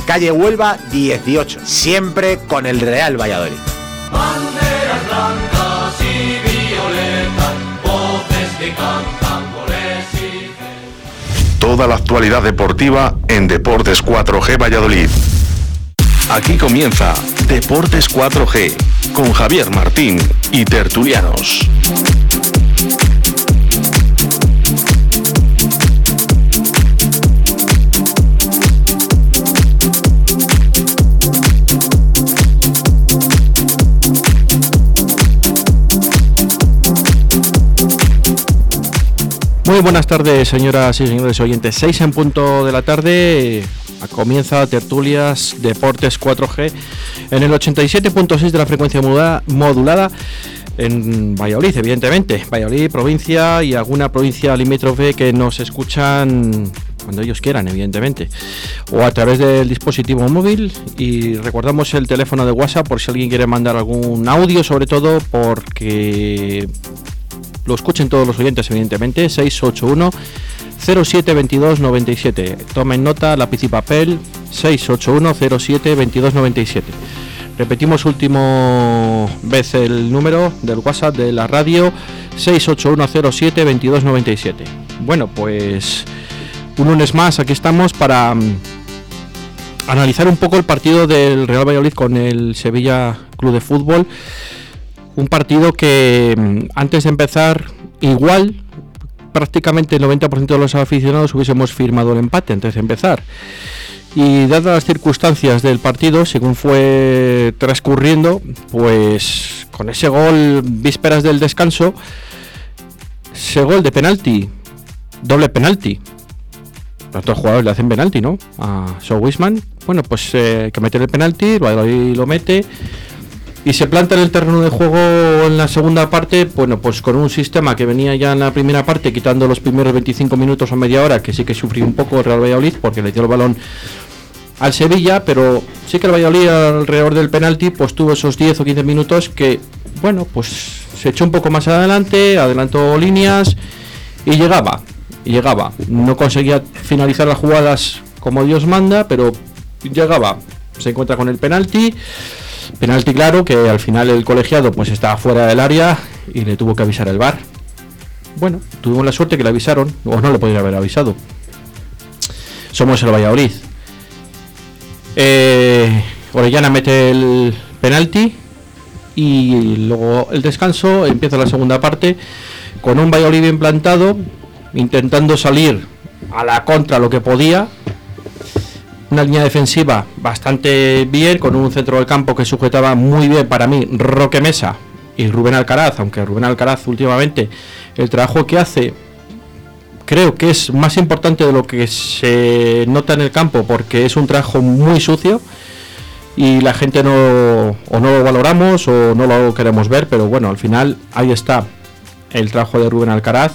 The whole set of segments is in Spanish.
Calle Huelva 18, siempre con el Real Valladolid. Banderas blancas y violetas, voces que cantan goles y Toda la actualidad deportiva en Deportes 4G Valladolid. Aquí comienza Deportes 4G con Javier Martín y tertulianos. Muy buenas tardes, señoras y señores oyentes. 6 en punto de la tarde. Comienza Tertulias Deportes 4G en el 87.6 de la frecuencia modulada en Valladolid, evidentemente. Valladolid, provincia y alguna provincia limítrofe que nos escuchan cuando ellos quieran, evidentemente. O a través del dispositivo móvil. Y recordamos el teléfono de WhatsApp por si alguien quiere mandar algún audio, sobre todo porque lo escuchen todos los oyentes, evidentemente, 681 07 22 97. Tomen nota, lápiz y papel, 681 07 22 97. Repetimos último vez el número del WhatsApp de la radio, 681 07 22 97. Bueno, pues un lunes más, aquí estamos para mm, analizar un poco el partido del Real Valladolid con el Sevilla Club de Fútbol un partido que mm, antes de empezar igual prácticamente el 90% de los aficionados hubiésemos firmado el empate antes de empezar. Y dadas las circunstancias del partido, según fue transcurriendo, pues con ese gol vísperas del descanso, ese gol de penalti, doble penalti. Los jugadores le hacen penalti, ¿no? A Shaw Wisman. Bueno, pues eh, que meter el penalti, Valladolid lo mete y se planta en el terreno de juego en la segunda parte, bueno, pues con un sistema que venía ya en la primera parte, quitando los primeros 25 minutos o media hora, que sí que sufrió un poco el Real Valladolid porque le dio el balón al Sevilla, pero sí que el Valladolid alrededor del penalti, pues tuvo esos 10 o 15 minutos que, bueno, pues se echó un poco más adelante, adelantó líneas y llegaba, y llegaba. No conseguía finalizar las jugadas como Dios manda, pero llegaba. Se encuentra con el penalti. Penalti claro que al final el colegiado pues estaba fuera del área y le tuvo que avisar el bar. Bueno, tuvimos la suerte que le avisaron, o no le podría haber avisado. Somos el Valladolid. Eh, Orellana mete el penalti y luego el descanso, empieza la segunda parte con un Valladolid bien plantado, intentando salir a la contra lo que podía, una línea defensiva bastante bien, con un centro del campo que sujetaba muy bien para mí Roque Mesa y Rubén Alcaraz, aunque Rubén Alcaraz últimamente el trabajo que hace creo que es más importante de lo que se nota en el campo porque es un trabajo muy sucio y la gente no o no lo valoramos o no lo queremos ver, pero bueno, al final ahí está el trabajo de Rubén Alcaraz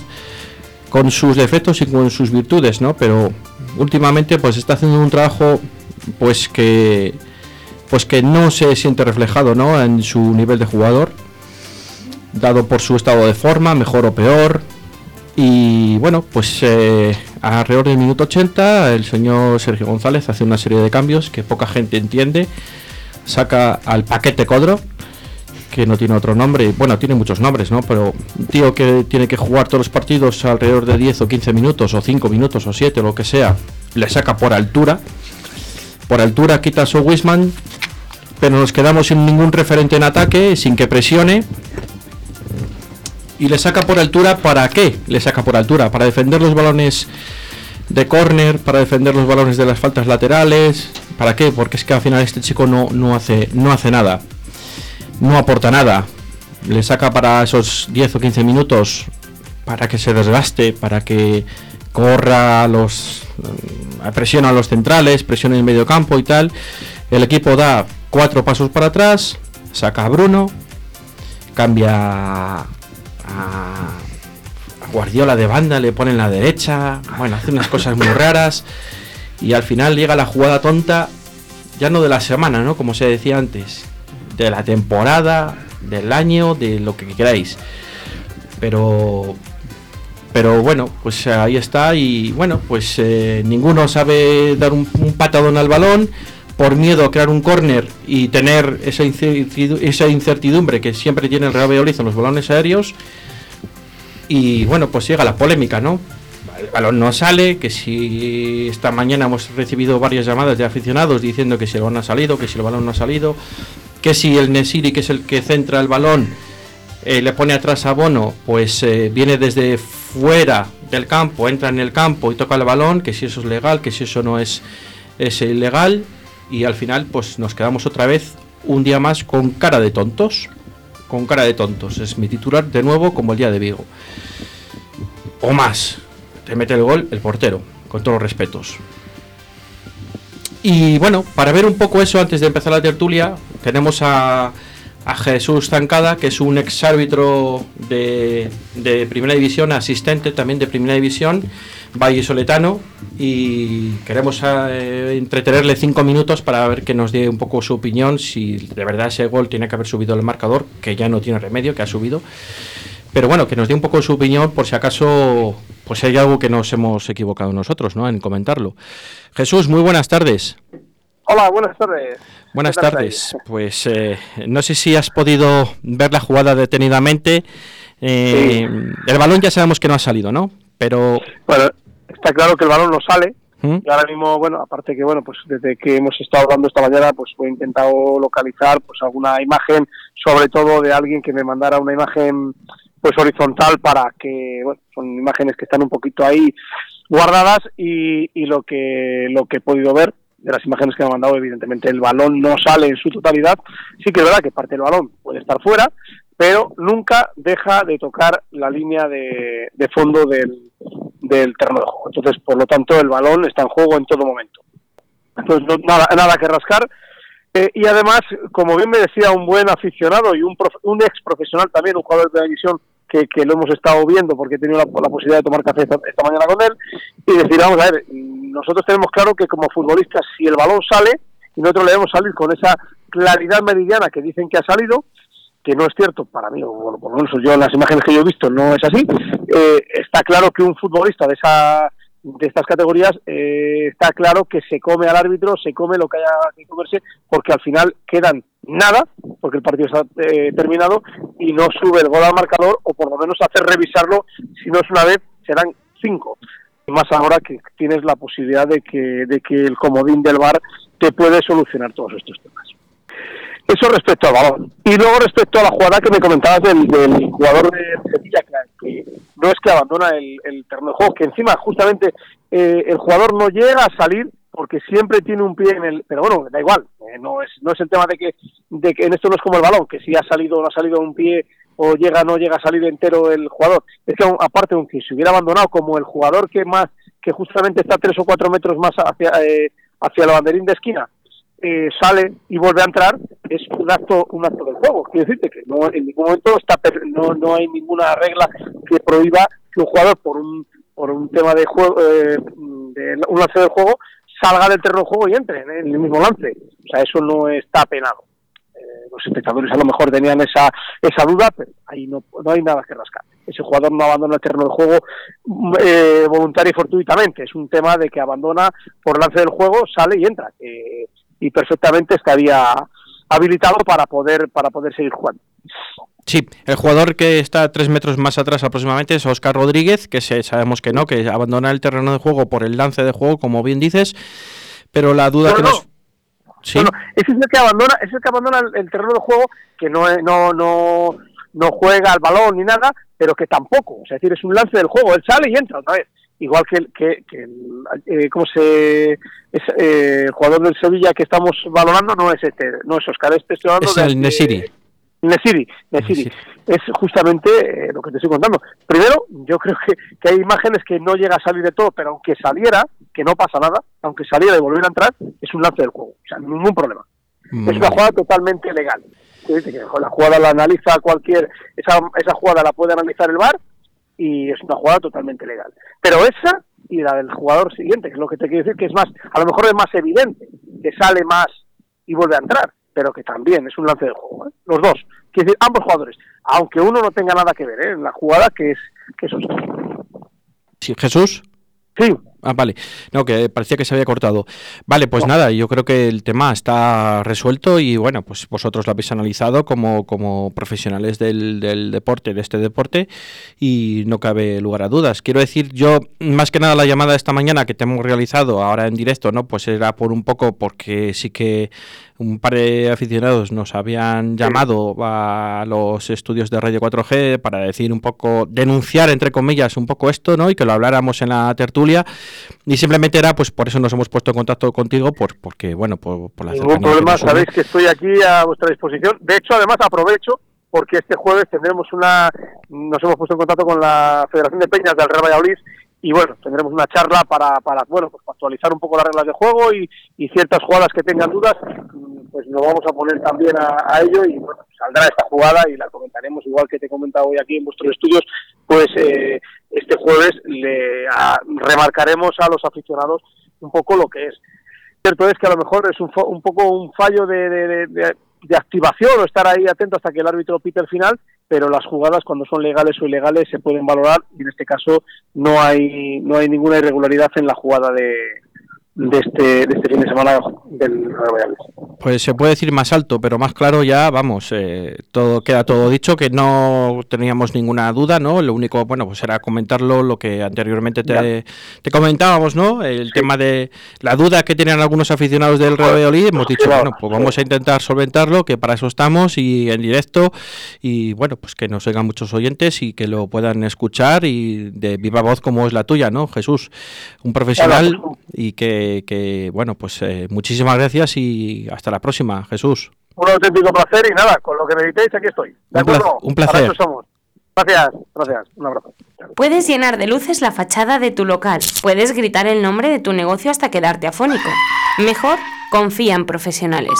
con sus defectos y con sus virtudes, ¿no? Pero últimamente pues está haciendo un trabajo pues que pues que no se siente reflejado, ¿no? En su nivel de jugador, dado por su estado de forma, mejor o peor. Y bueno, pues eh, alrededor del minuto 80 el señor Sergio González hace una serie de cambios que poca gente entiende. Saca al paquete Codro, que no tiene otro nombre, bueno, tiene muchos nombres, ¿no? Pero un tío que tiene que jugar todos los partidos alrededor de 10 o 15 minutos, o 5 minutos, o 7, o lo que sea, le saca por altura. Por altura quita su Wisman, pero nos quedamos sin ningún referente en ataque, sin que presione. Y le saca por altura, ¿para qué? Le saca por altura, para defender los balones de córner, para defender los balones de las faltas laterales. ¿Para qué? Porque es que al final este chico no, no, hace, no hace nada no aporta nada. Le saca para esos 10 o 15 minutos para que se desgaste, para que corra los eh, presiona a los centrales, presiona el medio campo y tal. El equipo da cuatro pasos para atrás, saca a Bruno, cambia a, Guardiola de banda, le pone en la derecha, bueno, hace unas cosas muy raras y al final llega la jugada tonta, ya no de la semana, ¿no? Como se decía antes, de la temporada, del año, de lo que queráis. Pero Pero bueno, pues ahí está y bueno, pues eh, ninguno sabe dar un, patadón al balón por miedo a crear un córner y tener esa incertidu- esa incertidumbre que siempre tiene el Real Valladolid en los balones aéreos. Y bueno, pues llega la polémica, ¿no? El balón no sale, que si esta mañana hemos recibido varias llamadas de aficionados diciendo que si el balón ha salido, que si el balón no ha salido, que si el Nesiri, que es el que centra el balón, eh, le pone atrás a Bono, pues eh, viene desde fuera del campo, entra en el campo y toca el balón, que si eso es legal, que si eso no es, es ilegal, y al final pues nos quedamos otra vez un día más con cara de tontos, con cara de tontos, es mi titular de nuevo como el día de Vigo, o más, te mete el gol el portero, con todos los respetos. Y bueno, para ver un poco eso antes de empezar la tertulia, tenemos a, a Jesús Zancada, que es un ex árbitro de, de Primera División, asistente también de Primera División, vallisoletano, y queremos eh, entretenerle cinco minutos para ver que nos dé un poco su opinión, si de verdad ese gol tiene que haber subido el marcador, que ya no tiene remedio, que ha subido. Pero bueno, que nos dé un poco su opinión por si acaso pues hay algo que nos hemos equivocado nosotros, ¿no? En comentarlo. Jesús, muy buenas tardes. Hola, buenas tardes. Buenas ¿Qué tal tardes. Pues eh, no sé si has podido ver la jugada detenidamente. Eh, El balón ya sabemos que no ha salido, ¿no? Pero Bueno, está claro que el balón no sale. ¿Mm? Y ahora mismo, bueno, aparte que, bueno, pues desde que hemos estado hablando esta mañana, pues he intentado localizar pues alguna imagen, sobre todo de alguien que me mandara una imagen pues horizontal para que, bueno, son imágenes que están un poquito ahí guardadas y, y lo que lo que he podido ver de las imágenes que me ha mandado, evidentemente el balón no sale en su totalidad. Sí que es verdad que parte del balón puede estar fuera, pero nunca deja de tocar la línea de, de fondo del, del terreno de juego. Entonces, por lo tanto, el balón está en juego en todo momento. Entonces, no- nada, nada que rascar. Eh, y además, como bien me decía un buen aficionado y un, un ex profesional también, un jugador de la división que, que lo hemos estado viendo porque he tenido la, posibilidad de tomar café esta, esta mañana con él, y decir, vamos a ver, nosotros tenemos claro que como futbolistas, si el balón sale, y nosotros le debemos salir con esa claridad meridiana que dicen que ha salido, que no es cierto para mí, o bueno, por lo menos yo en las imágenes que yo he visto no es así, eh, está claro que un futbolista de esa de estas categorías eh, está claro que se come al árbitro, se come lo que haya que comerse, porque al final quedan nada, porque el partido está eh, terminado y no sube el gol al marcador, o por lo menos hacer revisarlo, si no es una vez, serán cinco. Más ahora que tienes la posibilidad de que, de que el comodín del VAR te puede solucionar todos estos temas. Eso respecto al balón. Y luego respecto a la jugada que me comentabas del, del jugador de Sevilla, que, no es que abandona el, el terreno de juego, que encima justamente eh, el jugador no llega a salir porque siempre tiene un pie en el... Pero bueno, da igual, eh, no, es, no es el tema de que, de que en esto no es como el balón, que si ha salido o no ha salido un pie o llega no llega a salir entero el jugador. Es que aparte, aunque se hubiera abandonado como el jugador que más que justamente está tres o cuatro metros más hacia, eh, hacia la banderín de esquina, eh, sale y vuelve a entrar, es un acto, un acto del juego. Quiero decirte que no, en ningún momento está no, no hay ninguna regla que prohíba que un jugador por un, por un tema de juego, eh, de un lance del juego, salga del terreno de juego y entre en el mismo lance. O sea, eso no está penado. Los espectadores a lo mejor tenían esa, esa duda, pero ahí no, no hay nada que rascar. Ese jugador no abandona el terreno de juego mm, eh, voluntario y fortuitamente. Es un tema de que abandona por lance del juego, sale y entra. Eh, y perfectamente estaría habilitado para poder para poder seguir jugando. sí, el jugador que está tres metros más atrás aproximadamente es Oscar Rodríguez, que se- sabemos que no, que abandona el terreno de juego por el lance de juego, como bien dices. Pero la duda No, que no. nos. Sí, No, no, ese es el que abandona, es el que abandona el, el terreno de juego, que no, no, no, no juega al balón ni nada, pero que tampoco, es decir, es un lance del juego, él sale y entra otra vez. Igual que, el- que, que eh, ¿cómo se, es, eh, el jugador del Sevilla que estamos valorando no es este, no es Oscar, este estoy hablando es de- el Nesiri. Nesiri, Nesiri. Es justamente eh, lo que te estoy contando. Primero, yo creo que, que hay imágenes que no llega a salir de todo, pero aunque saliera, que no pasa nada, aunque saliera y volviera a entrar, es un lance del juego. O sea, ningún problema. Es una jugada totalmente legal. La jugada la analiza cualquier, esa, esa jugada la puede analizar el VAR y es una jugada totalmente legal. Pero esa y la del jugador siguiente, que es lo que te quiero decir, que es más, a lo mejor es más evidente, que sale más y vuelve a entrar, pero que también es un lance de juego. ¿eh? Los dos, quiero decir, ambos jugadores, aunque uno no tenga nada que ver ¿eh? en la jugada, que es que es. Sí, Jesús. Sí, Ah, vale. No, que parecía que se había cortado. Vale, pues nada, yo creo que el tema está resuelto y bueno, pues vosotros lo habéis analizado como, como profesionales del, del deporte, de este deporte, y no cabe lugar a dudas. Quiero decir, yo, más que nada la llamada de esta mañana que te hemos realizado ahora en directo, ¿no? Pues era por un poco porque sí que un par de aficionados nos habían llamado a los estudios de Radio 4G para decir un poco, denunciar entre comillas un poco esto, ¿no? Y que lo habláramos en la tertulia. Y simplemente era, pues por eso nos hemos puesto en contacto contigo, por, porque, bueno, por, por la ningún que problema, sabéis que estoy aquí a vuestra disposición. De hecho, además aprovecho porque este jueves tendremos una, nos hemos puesto en contacto con la Federación de Peñas del Real Valladolid y bueno, tendremos una charla para, para bueno, pues para actualizar un poco las reglas de juego y, y ciertas jugadas que tengan dudas, mm, pues nos vamos a poner también a, a ello y bueno, saldrá esta jugada y la comentaremos igual que te he comentado hoy aquí en vuestros estudios, pues eh, este jueves le a- remarcaremos a los aficionados un poco lo que es. Cierto es que a lo mejor es un, un poco un fallo de- de- de activación o estar ahí atento hasta que el árbitro pite el final, pero las jugadas cuando son legales o ilegales se pueden valorar y en este caso no hay no hay ninguna irregularidad en la jugada de, de este de este fin de semana del Real Valladolid. Pues se puede decir más alto, pero más claro ya, vamos, eh, todo queda todo dicho, que no teníamos ninguna duda, ¿no? Lo único, bueno, pues era comentarlo lo que anteriormente te, te comentábamos, ¿no? El tema de la duda que tenían algunos aficionados del Real hemos dicho, bueno, pues vamos a intentar solventarlo, que para eso estamos y en directo y bueno, pues que nos oigan muchos oyentes y que lo puedan escuchar y de viva voz como es la tuya, ¿no? Jesús, un profesional Claro. y que, que, bueno, pues eh, muchísimas gracias y hasta la próxima, Jesús. Un auténtico placer y nada, con lo que necesitéis aquí estoy. ¿De acuerdo? un placer. Para eso somos. Gracias, gracias. Un abrazo. Puedes llenar de luces la fachada de tu local. Puedes gritar el nombre de tu negocio hasta quedarte afónico. Mejor, confía en profesionales.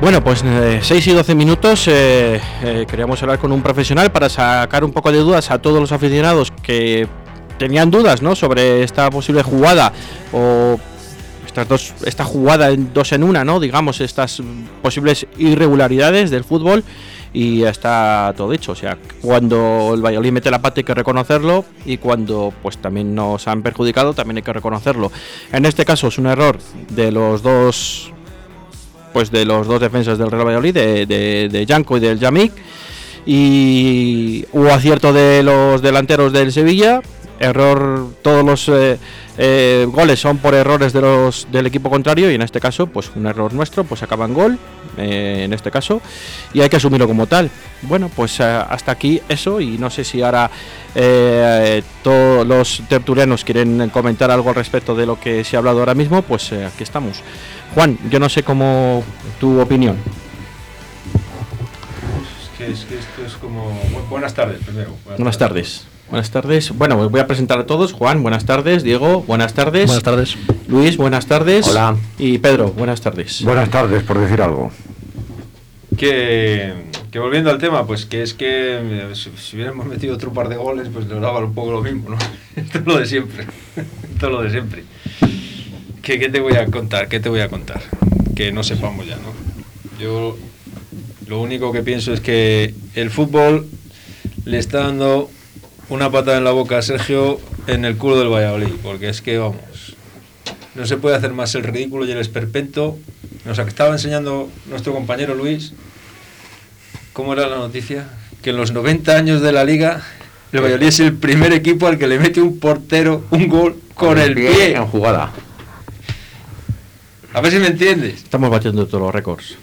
Bueno, pues 6 y 12 minutos eh, eh, queríamos hablar con un profesional para sacar un poco de dudas a todos los aficionados que tenían dudas ¿no? sobre esta posible jugada o estas dos, esta jugada en dos en una, ¿no? digamos, estas posibles irregularidades del fútbol y ya está todo dicho. O sea, cuando el Valladolid mete la pata hay que reconocerlo y cuando pues también nos han perjudicado también hay que reconocerlo. En este caso es un error de los dos pues de los dos defensas del Real Valladolid, de, de, de y del Yamik. Y hubo acierto de los delanteros del Sevilla. Error, todos los eh, eh, goles son por errores de los del equipo contrario y en este caso, pues un error nuestro, pues acaba en gol, eh, en este caso, y hay que asumirlo como tal. Bueno, pues hasta aquí eso y no sé si ahora todos los tertulianos quieren comentar algo al respecto de lo que se ha hablado ahora mismo, pues aquí estamos. Juan, yo no sé cómo tu opinión. Es que, es que esto es como... bu- Buenas tardes, primero. Buenas tardes. Buenas tardes. Bueno, os voy a presentar a todos. Juan, buenas tardes. Diego, buenas tardes. Buenas tardes. Luis, buenas tardes. Hola. Y Pedro, buenas tardes. Buenas tardes, por decir algo. Que, que volviendo al tema, pues que es que eh, si, si hubiéramos metido otro par de goles, pues nos daba un poco lo mismo, ¿no? Esto es lo de siempre. Esto es lo de siempre. ¿Qué, ¿Qué te voy a contar? ¿Qué te voy a contar? Que no sepamos ya, ¿no? Yo lo único que pienso es que el fútbol le está dando una patada en la boca a Sergio en el culo del Valladolid, porque es que vamos, no se puede hacer más el ridículo y el esperpento. Nos estaba enseñando nuestro compañero Luis, ¿cómo era la noticia? Que en los 90 años de la liga, el Valladolid es el primer equipo al que le mete un portero un gol con, el pie. En jugada. A ver si me entiendes. Estamos batiendo todos los récords.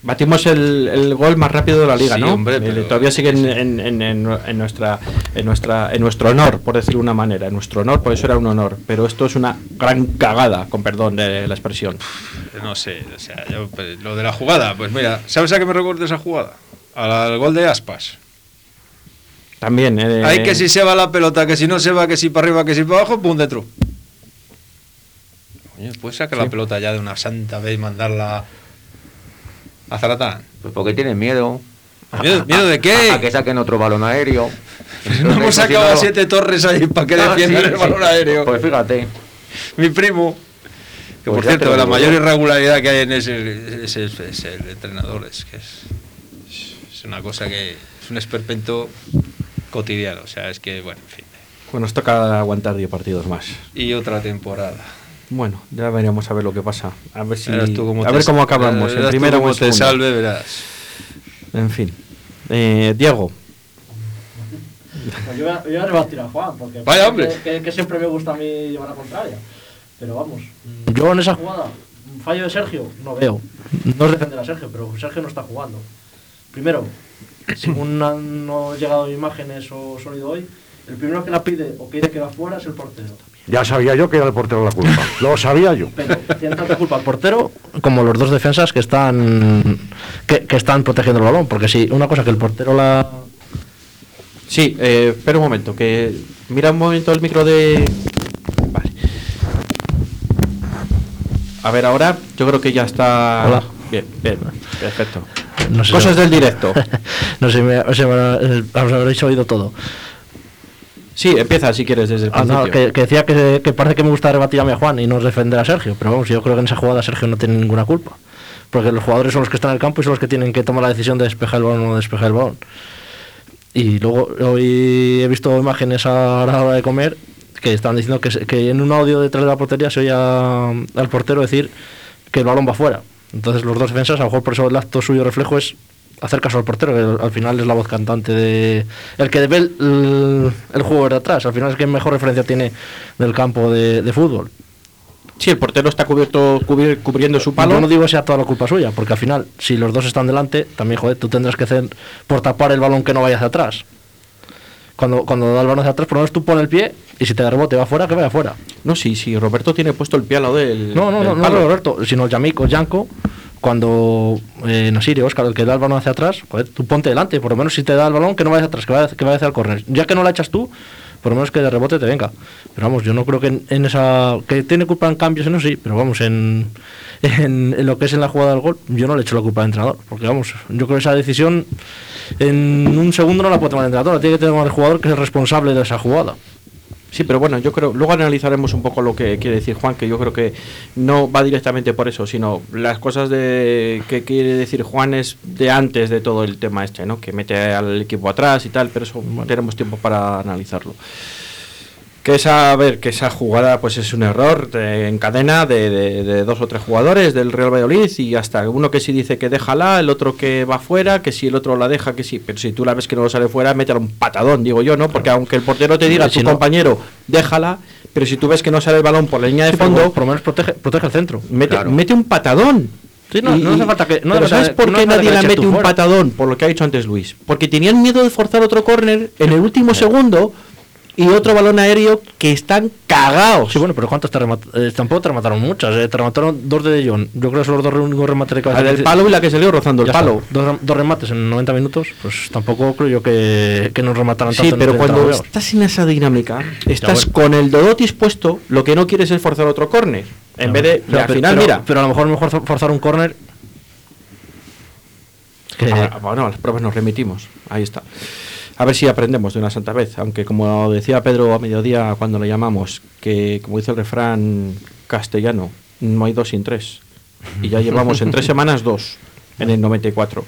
Batimos el, el gol más rápido de la liga, Sí, ¿no? hombre, Eh, pero- Todavía sigue en, en- en- en- en nuestra, en, nuestra, en nuestro honor, por decirlo de una manera. En nuestro honor, por eso era un honor. Pero esto es una gran cagada, con perdón de la expresión. No sé, o sea, yo, pues, lo de la jugada, pues mira, ¿sabes a qué me recuerda esa jugada? Al, al gol de Aspas. También. eh, Hay que si se va la pelota, que si no se va, que si para arriba, que si para abajo, pum, dentro. ¿Puedes sacar la pelota ya de una santa vez y mandarla a Zaratán? Pues porque tienen miedo. ¿Miedo, miedo de qué? A, a que saquen otro balón aéreo. No hemos sacado a siete torres ahí para que Ah, defiendan sí, el sí. balón aéreo. Pues fíjate. Mi primo. Que Pues por cierto, la mayor yo. irregularidad que hay en ese es, es- es el entrenador. Es que es, es una cosa que es un esperpento cotidiano. O sea, es que, bueno, en fin. Bueno, nos toca aguantar 10 partidos más. Y otra temporada. Bueno, ya veremos a ver lo que pasa. A ver si cómo a ver cómo acabamos. Tú primera o te salve, verás. En fin. Eh, Diego. Pues yo, voy a, yo voy a rebatir a Juan, porque Vaya, hombre. Que, que siempre me gusta a mí llevar la contraria. Pero vamos, yo en esa jugada, un fallo de Sergio, no veo. No es defender a Sergio, pero Sergio no está jugando. Primero, según han no llegado imágenes o sonido hoy, el primero que la pide o pide que va fuera es el portero. Ya sabía yo que era el portero la culpa. Lo sabía yo. Pero tiene tanta culpa el portero como los dos defensas que están que, que están protegiendo el balón. Porque si una cosa que el portero la. Sí, eh, espera un momento, que mira un momento el micro de... Vale. A ver, ahora yo creo que ya está... Hola. Bien, bien, perfecto. No sé Cosas si- del directo. no sé, me, o sea, me- os habréis oído todo. Sí, empieza si quieres desde el Ah, no, principio. que, que decía que, que parece que me gusta rebatir a mi Juan y no defender a Sergio, pero vamos, yo creo que en esa jugada Sergio no tiene ninguna culpa. Porque los jugadores son los que están en el campo y son los que tienen que tomar la decisión de despejar el balón o no despejar el balón. Y luego hoy he visto imágenes a la hora de comer que estaban diciendo que, que en un audio detrás de la portería se oía al portero decir que el balón va fuera. Entonces los dos defensas, a lo mejor por eso el acto suyo reflejo es hacer caso al portero, que al- al final es la voz cantante de... El que ve el, juego de atrás, al final es quien mejor referencia tiene del campo de, de fútbol. Sí, el portero está cubierto cubri- cubriendo su palo. Yo no digo que sea toda la culpa suya, porque al final, si los dos están delante, también, joder, tú tendrás que hacer por tapar el balón que no vaya hacia atrás. Cuando, cuando da el balón hacia atrás, por lo menos tú pones el pie y si te da rebote va fuera, que vaya fuera. No, sí, sí, Roberto tiene puesto el pie al lado del. No, no, del no, no. Roberto, sino Yamiko, Yanko, cuando eh, Nasiri, Oscar, el que da el balón hacia atrás, joder, tú ponte delante, por lo menos si te da el balón, que no vaya hacia atrás, que vaya, que vaya hacia el córner. Ya que no la echas tú, por lo menos que de rebote te venga. Pero vamos, yo no creo que en, en esa. que tiene culpa en cambios, no sí, pero vamos, en, en, en lo que es en la jugada del gol, yo no le echo la culpa al entrenador. Porque vamos, yo creo que esa decisión en un segundo no la puede tomar el entrenador, la tiene que tomar el jugador que es el responsable de esa jugada. Sí, pero bueno, yo creo, luego analizaremos un poco lo que quiere decir Juan, que yo creo que no va directamente por eso, sino las cosas de que quiere decir Juan es de antes de todo el tema este, ¿no? Que mete al equipo atrás y tal, pero eso tenemos tiempo para analizarlo. Que esa, a ver, que esa jugada pues es un error de- en cadena de, de- de dos o tres jugadores del Real Valladolid y hasta uno que sí dice que déjala, el otro que va fuera, que si el otro la deja, que sí, pero si tú la ves que no sale fuera, métela un patadón, digo yo, ¿no? Porque aunque el portero te diga a Si tu no- compañero, déjala, pero si tú ves que no sale el balón por la línea de Sí, fondo, por lo menos protege, protege el centro. mete, Claro. mete un patadón. Sí, no, no hace falta que- no pero hace ¿sabes por qué nadie eches mete un fuera. patadón? Por lo que ha dicho antes Luis. Porque tenían miedo de forzar otro córner en el último segundo y otro balón aéreo que están cagados. Sí, bueno, pero ¿cuántas te remataron? tampoco te remataron muchas. eh, te remataron dos de De Jong. Yo creo que son los dos únicos remates de cabeza. La del palo y la que salió rozando el Ya palo. Dos, dos remates en 90 minutos, pues tampoco creo yo que, que nos remataran Sí, tanto. en pero 30 cuando estás en esa dinámica, estás bueno. con el Dodotis puesto, lo que no quieres es forzar otro córner. En Ya, vez de, pero- al final, pero- mira. Pero a lo mejor mejor forzar un córner. que- Ah, bueno, a las pruebas nos remitimos. Ahí está. A ver si aprendemos de una santa vez. Aunque, como decía Pedro a mediodía cuando le llamamos, que como dice el refrán castellano, no hay dos sin tres. Y ya llevamos en tres semanas dos, en el 94.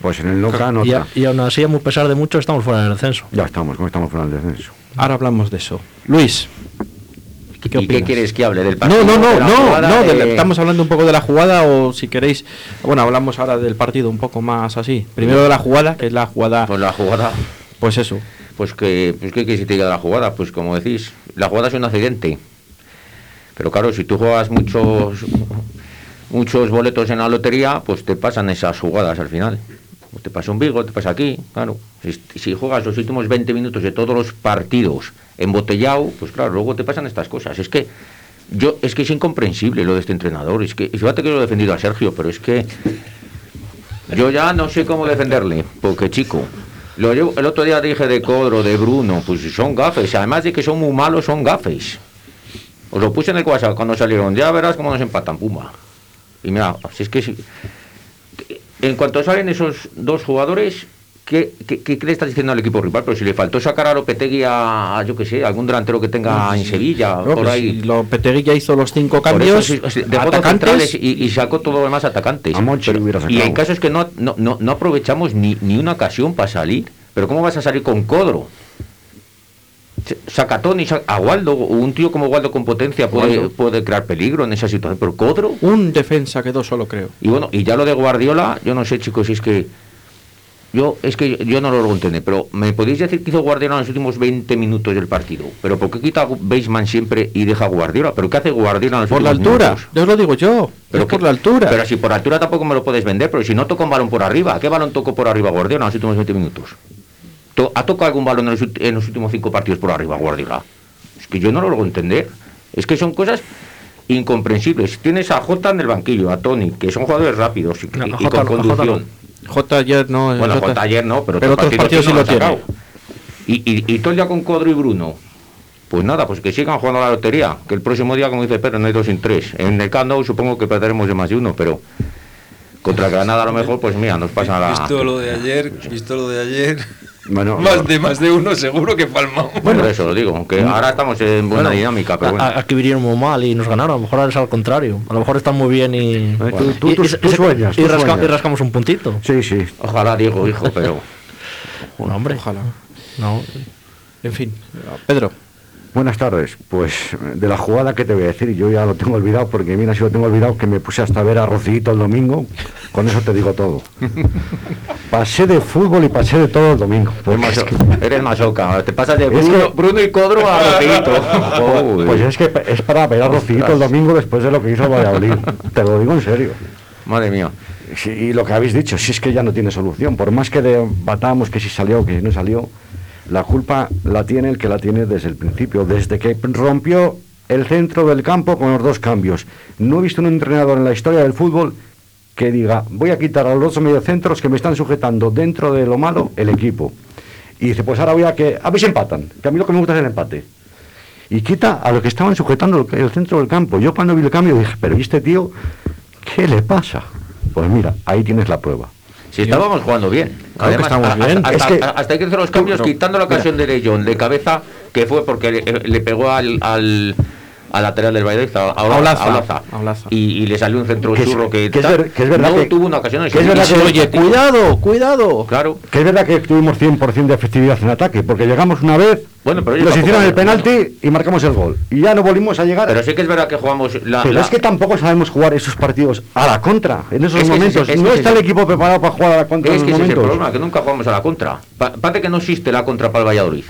Pues en el Noca no y, a- y aún así, a muy pesar de mucho, estamos fuera del descenso. Ya estamos, como estamos fuera del descenso. Ahora hablamos de eso. Luis. ¿Y qué quieres que hable? ¿Del No, partido? no, no, no, no, de de- estamos hablando un poco de la jugada o si queréis, bueno, hablamos ahora del partido un poco más así. Primero de la jugada, que es la jugada, Pues la jugada, pues eso. pues que, pues ¿qué quieres que te diga de la jugada? Pues como decís, la jugada es un accidente. Pero claro, si tú juegas muchos muchos boletos en la lotería, pues te pasan esas jugadas al final. Te pasa un Vigo, te pasa aquí, claro. Si, juegas los últimos 20 minutos de todos los partidos embotellado, pues claro, luego te pasan estas cosas. Es que yo es que es incomprensible lo de este entrenador. Es que fíjate que lo he defendido a Sergio, pero es que yo ya no sé cómo defenderle, porque chico, Lo el otro día dije de Codro, de Bruno, pues son gafes. Además de que son muy malos, son gafes. Os lo puse en el WhatsApp cuando salieron. Ya verás cómo nos empatan, Puma. Y mira, si es que si- en cuanto salen esos dos jugadores, ¿qué, qué, qué- le estás diciendo al equipo rival? Pero si le faltó sacar a Lopetegui a, a, yo qué sé, algún delantero que tenga en Sevilla, No, por pues ahí. si Lopetegui ya hizo los cinco cambios. eso, dos atacantes. centrales y, y sacó todo lo demás atacantes. A Monchi Pero- hubiera y en caso es que no, no, no, no aprovechamos ni, ni una ocasión para salir. Pero ¿cómo vas a salir con Codro? Sacatón y Sa- a Waldo, un tío como Waldo con potencia puede, Waldo. puede crear peligro en esa situación. Pero Codro. Un defensa quedó solo, creo. Y bueno, y ya lo de Guardiola, yo no sé, chicos, si es que. Yo, es que yo, no lo entender, pero ¿me podéis decir que hizo Guardiola en los últimos 20 minutos del partido? ¿Pero por qué quita a Baseman siempre y deja Guardiola? ¿Pero qué hace Guardiola en los Por la altura, minutos? yo os lo digo yo. Pero es por la altura. Pero si por altura tampoco me lo puedes vender, pero si no toca un balón por arriba, ¿qué balón tocó por arriba Guardiola en los últimos 20 minutos? To- ¿Ha tocado algún balón en los, en los últimos cinco partidos por arriba Guardiola? Es que yo no lo logro entender. Es que son cosas incomprensibles. Tienes a Jota en el banquillo, a Tony, que son jugadores rápidos y, No, y- a y Jota con Jota conducción. J ayer no. Bueno, Jota- Jota ayer no, pero, pero otros partidos sí no lo tiene. Y, y, y todo el día con Codro y Bruno. Pues nada, pues que sigan jugando a la lotería. Que el próximo día, como dice Pedro, no hay dos sin tres. En el Camp supongo que perderemos de más de uno, pero contra Granada a lo mejor, pues mira, nos pasa la... Visto lo de ayer, visto lo de ayer, Bueno, más de más de uno seguro que palmamos. Bueno, eso lo digo, aunque ahora estamos en buena Bueno, dinámica, pero a- bueno. a- Aquí vinieron muy mal y nos ganaron. A lo mejor ahora es al contrario. A lo mejor están muy bien y. Eh, tú- tú- y- tú- y- tú y- sueñas, y tú rasca- sueñas. y rascamos un puntito. Sí, sí. Ojalá, Diego, hijo, pero... Un hombre. Ojalá. No. En fin, Pedro. Buenas tardes. Pues de la jugada que te voy a decir, yo ya lo tengo olvidado porque mira si lo tengo olvidado que me puse hasta a ver a Rocito el domingo. Con eso te digo todo. Pasé de fútbol y pasé de todo el domingo. Pues es que- eres masoca, te pasas de Bruno, que- Bruno y Codro a Roquito. Pues es que es para ver a Rocito el domingo después de lo que hizo Valladolid. Te lo digo en serio. Madre mía. Sí, y lo que habéis dicho, si es que ya no tiene solución. Por más que debatamos que si salió o que si no salió, la culpa la tiene el que la tiene desde el principio, desde que rompió el centro del campo con los dos cambios. No he visto un entrenador en la historia del fútbol que diga, voy a quitar a los dos mediocentros que me están sujetando dentro de lo malo el equipo. Y dice, pues ahora voy a que, a ver si empatan, que a mí lo que me gusta es el empate. Y quita a los que estaban sujetando el, el centro del campo. Yo cuando vi el cambio dije, pero ¿y este tío qué le pasa? Pues mira, ahí tienes la prueba. Si estábamos jugando bien. Claro que estamos a- a- bien. Hasta, Es que- hasta hay que hacer los cambios no, quitando la mira. ocasión de Leyón de cabeza, que fue porque le, le pegó al, al, al lateral del Valladolid, a, a Olaza, a Olaza. Olaza. Y, y le salió un centro Que churro que, que es ver- que es verdad no que- tuvo una ocasión. que es verdad que- Oye, cuidado, cuidado. Claro. Que es verdad que tuvimos 100% de efectividad en ataque, porque llegamos una vez, Bueno, pero nos hicieron el penalti y marcamos el gol. Y ya no volvimos a llegar. Pero sí que es verdad que jugamos la. Pero la- es que tampoco sabemos jugar esos partidos a la contra, en esos Es momentos. es no está el equipo preparado para jugar a la contra Es en que esos es el momentos. problema, que nunca jugamos a la contra. Pa- Parece que no existe la contra para el Valladolid.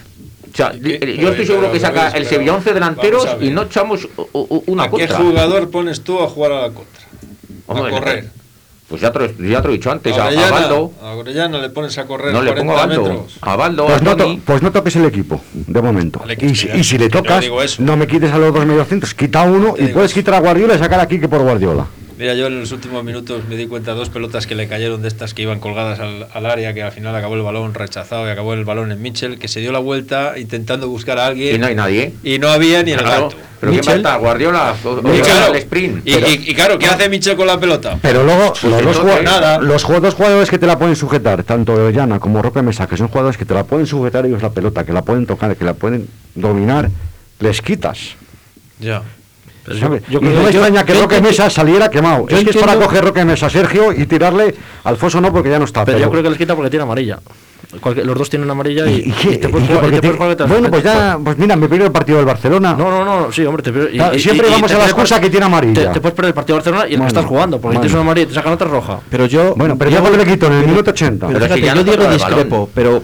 O sea, di- Pero- yo estoy seguro que saca el Sevilla 11 delanteros a y no echamos una ¿A qué contra. jugador pones tú a jugar a la contra? Hombre, a correr. Pues ya te, lo- ya te lo he dicho antes, a a, a Baldo. a Orellana le pones a correr No le 40 pongo a Baldo. metros. A Baldo, Pues a no, to- pues no toques el equipo, de momento. Y, si, mira, y si le no tocas, no me quites a los dos mediocentros, quita uno Te y puedes eso. quitar a Guardiola y sacar aquí que por Guardiola. Mira, yo en los últimos minutos me di cuenta de dos pelotas que le cayeron de estas que iban colgadas al, al área, que al final acabó el balón rechazado y acabó el balón en Mitchell, que se dio la vuelta intentando buscar a alguien. Y no hay nadie. Y no había ni el Claro. gato. Pero ¿quién va a Mitchell. estar? Guardiola. Y claro, al sprint. y, y- y claro, ¿qué hace Mitchell con la pelota? Pero luego, los, dos nada. los dos jugadores que te la pueden sujetar, tanto Orellana como Roque Mesa, que son jugadores que te la pueden sujetar ellos la pelota, que la pueden tocar, que la pueden dominar, les quitas. Ya. ¿Sabes? yo y creo no me yo- extraña que yo Roque Mesa saliera quemado. yo es que es para coger Roque Mesa a Sergio y tirarle Alfonso no porque ya no está. Pero yo creo que les quita porque tiene amarilla. Los dos tienen amarilla y, ¿Y, y qué? y te puedes ¿Y qué? jugar- y te te- puedes jugar bueno, pues ya, pues mira, me pierdo el partido del Barcelona. No, no, no, sí, hombre, te y- siempre vamos a la excusa que tiene amarilla. Te, te puedes perder el partido de Barcelona y el Bueno, que estás jugando, porque bueno. tienes una amarilla y te sacan otra roja. Pero yo. Bueno, pero ya cuando le quito en el minuto 80. Pero, Pero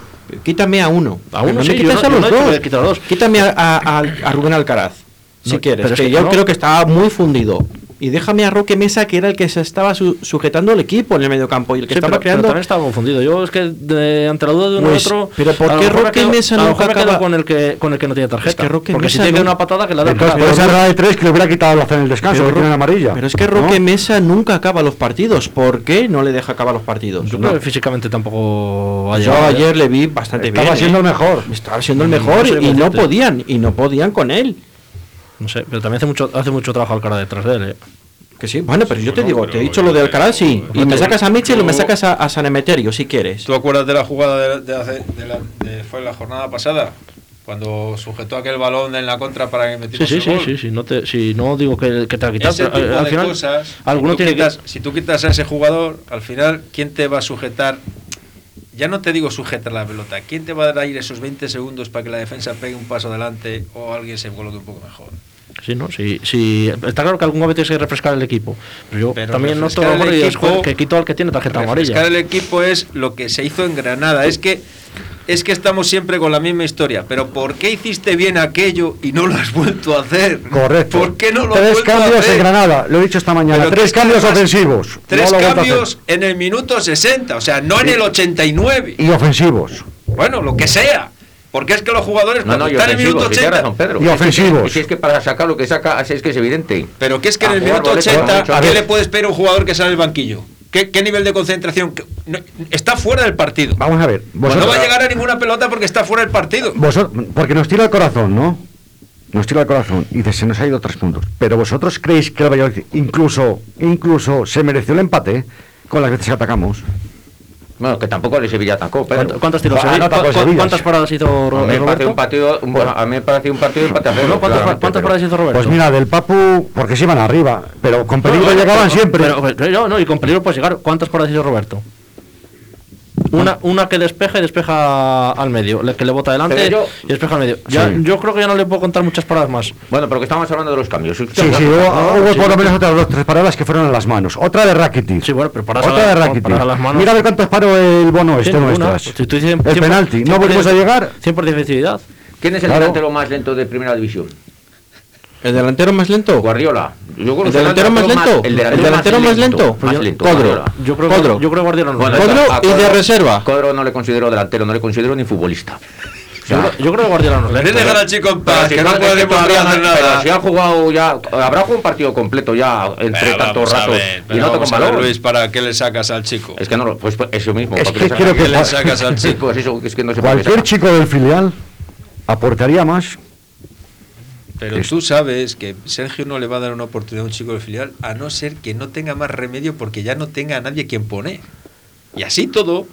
si quieres. Pero que es que yo creo que estaba muy fundido. Y déjame a Roque Mesa, que era el que se estaba su sujetando el equipo en el mediocampo y el que sí, estaba creando. Pero estaba confundido. Yo es que de, ante la duda de uno pues, otro. Pero ¿por qué Roque Mesa no acaba... con el que con el que no tiene tarjeta? Que Roque Porque si tiene una patada que la da. Pero esa rueda de tres que le hubiera quitado la en el descanso, pero, que tiene amarilla. Pero es que Roque. Mesa nunca acaba los partidos. ¿por qué no le deja acabar los partidos? Yo creo que físicamente tampoco. Yo ayer le vi bastante estaba bien. Estaba siendo ¿eh? el mejor. Estaba siendo el mm, mejor y no podían y no podían con él. No sé, pero también hace mucho, hace mucho trabajo Alcaraz detrás de él, ¿eh? Que sí, bueno, pues, pero sí, yo bueno, te digo, te he dicho lo de Alcaraz, sí. Y me sacas a Mitchell o me sacas a, a, San Emeterio, si quieres. ¿Tú acuerdas de la jugada de, de, hace, de la, de, fue la jornada pasada? Cuando sujetó aquel balón en la contra para que metiera sí, sí, gol. sí, sí, no te, sí, no digo que, que te ha quitado, pero, al, al final, cosas, alguno si tiene quitas, que... Si tú quitas a ese jugador, al final, ¿quién te va a sujetar ya no te digo sujeta la pelota, ¿quién te va a dar ahí esos 20 segundos para que la defensa pegue un paso adelante o alguien se coloque un poco mejor? Sí, ¿no? Sí, sí. Está claro que algún momento tienes que refrescar el equipo. Pero yo pero también noto equipo, que quito al que tiene tarjeta amarilla. Refrescar el equipo es lo que se hizo en Granada. Es que, es que estamos siempre con la misma historia. Pero ¿por qué hiciste bien aquello y no lo has vuelto a hacer? Correcto. ¿Por qué no lo has vuelto a hacer? tres cambios en Granada, lo he dicho esta mañana. Tres cambios ofensivos. Tres no cambios en el minuto 60, o sea, no en el 89. Y ofensivos. Bueno, lo que sea. Porque es que los jugadores están en el minuto 80. Pedro. Y ofensivos. Si es que para sacar lo que saca, es que es evidente. Pero que es que en el minuto 80, ¿qué le puede esperar un jugador que sale del banquillo? ¿Qué, nivel de concentración? Está fuera del partido. Vamos a ver. Pues no va a llegar a ninguna pelota porque está fuera del partido. Vosotros, porque nos tira el corazón, ¿no? Nos tira el corazón. Y dice, se nos ha ido tres puntos. Pero vosotros creéis que el Valladolid incluso, incluso se mereció el empate con las veces que atacamos. Bueno, que tampoco le Sevilla tampoco, pero... ¿Cuántos tiros? Ah, no, ¿cu ¿Cuántas paradas hizo Roberto? Me un partido, un, bueno, a mí me pareció un partido de empate no, ¿Cuántas, ¿cuántas paradas hizo Roberto? Pues mira, del Papu, porque se iban arriba, pero con peligro no, llegaban pero, siempre. Pero, pero, no, no, y con peligro puedes llegar. ¿Cuántas paradas hizo Roberto? Una, una que despeja y despeja al medio. Le, que le bota adelante y despeja al medio. Ya. Yo creo que ya no le puedo contar muchas paradas más. Bueno, pero que estamos hablando de los cambios. Sí, sí, hubo, por lo menos otras dos, tres paradas que fueron a las manos. Otra de Rakitic. Sí, bueno, pero para Otra de Rakitic. las manos. Mira a ver cuánto paró el bono este nuestro. Pues si el penalti. No volvemos a llegar. 100 por defensividad. ¿Quién es el claro. delantero más lento de primera división? ¿El delantero más lento? Guardiola. Yo creo ¿El delantero más lento? Más, el, delantero el delantero, más, lento. Más lento Codro. Yo creo, Codro. Yo creo Guardiola no. Bueno, Codro, Codro, y de reserva. Codro no le considero delantero, no le considero ni futbolista. Yo, creo, que Guardiola no. Le dejar al chico en paz, si que no, no puede hacer nada. Pero si ha jugado ya, habrá jugado un partido completo ya entre tantos ratos ver, y no te con. Luis, ¿para qué le sacas al chico? Es que no, pues, pues eso mismo. Es que creo que le sacas al chico. Es pues es que no se Cualquier chico del filial aportaría más pero es... tú sabes que Sergio no le va a dar una oportunidad a un chico de filial a no ser que no tenga más remedio porque ya no tenga a nadie quien pone Y así todo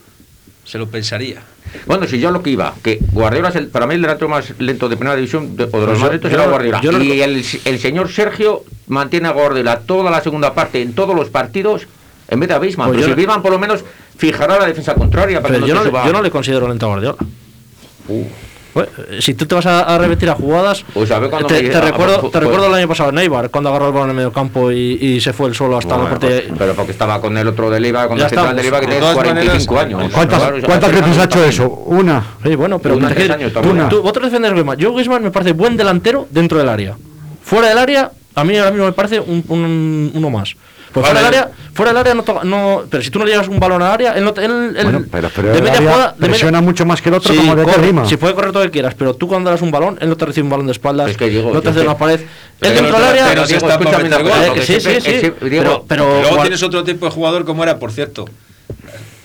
se lo pensaría. Bueno, si yo lo que iba, que Guardiola para mí el delantero más lento de primera división, de, o de los pues más lentos, era Guardiola. Y el, señor Sergio mantiene a Guardiola toda la segunda parte en todos los partidos en vez de a Pues pero si. Bisman por lo menos fijará la defensa contraria para pero que no yo, no, yo no le considero lento a Guardiola. Uh. Pues, eh, si tú te vas a, a a jugadas, pues te, recuerdo, pues, te pues- recuerdo el año pasado en cuando agarró el balón en el medio campo y, se fue el solo hasta la parte. Pues, pero porque estaba con el otro del Eibar, con el central del Eibar que tiene 45 maneras, años. ¿Cuántas, veces ha hecho eso? Una. Sí, bueno, pero una, tres años, una. Tú, vosotros defendéis Griezmann. Yo Griezmann me parece buen delantero dentro del área. Fuera del área, a mí ahora mismo me parece un, un, uno más. Pues fuera del área, fuera del área no, toca, no pero si tú no le llevas un balón al área, él no él, él, bueno, pero de media presiona mucho más que el otro como de corre, Si puede correr todo lo que quieras, pero tú cuando das un balón, él no te recibe un balón de espaldas, no te hace una pared. Él dentro del área. Pero eh, luego tienes otro tipo de jugador como era, por cierto.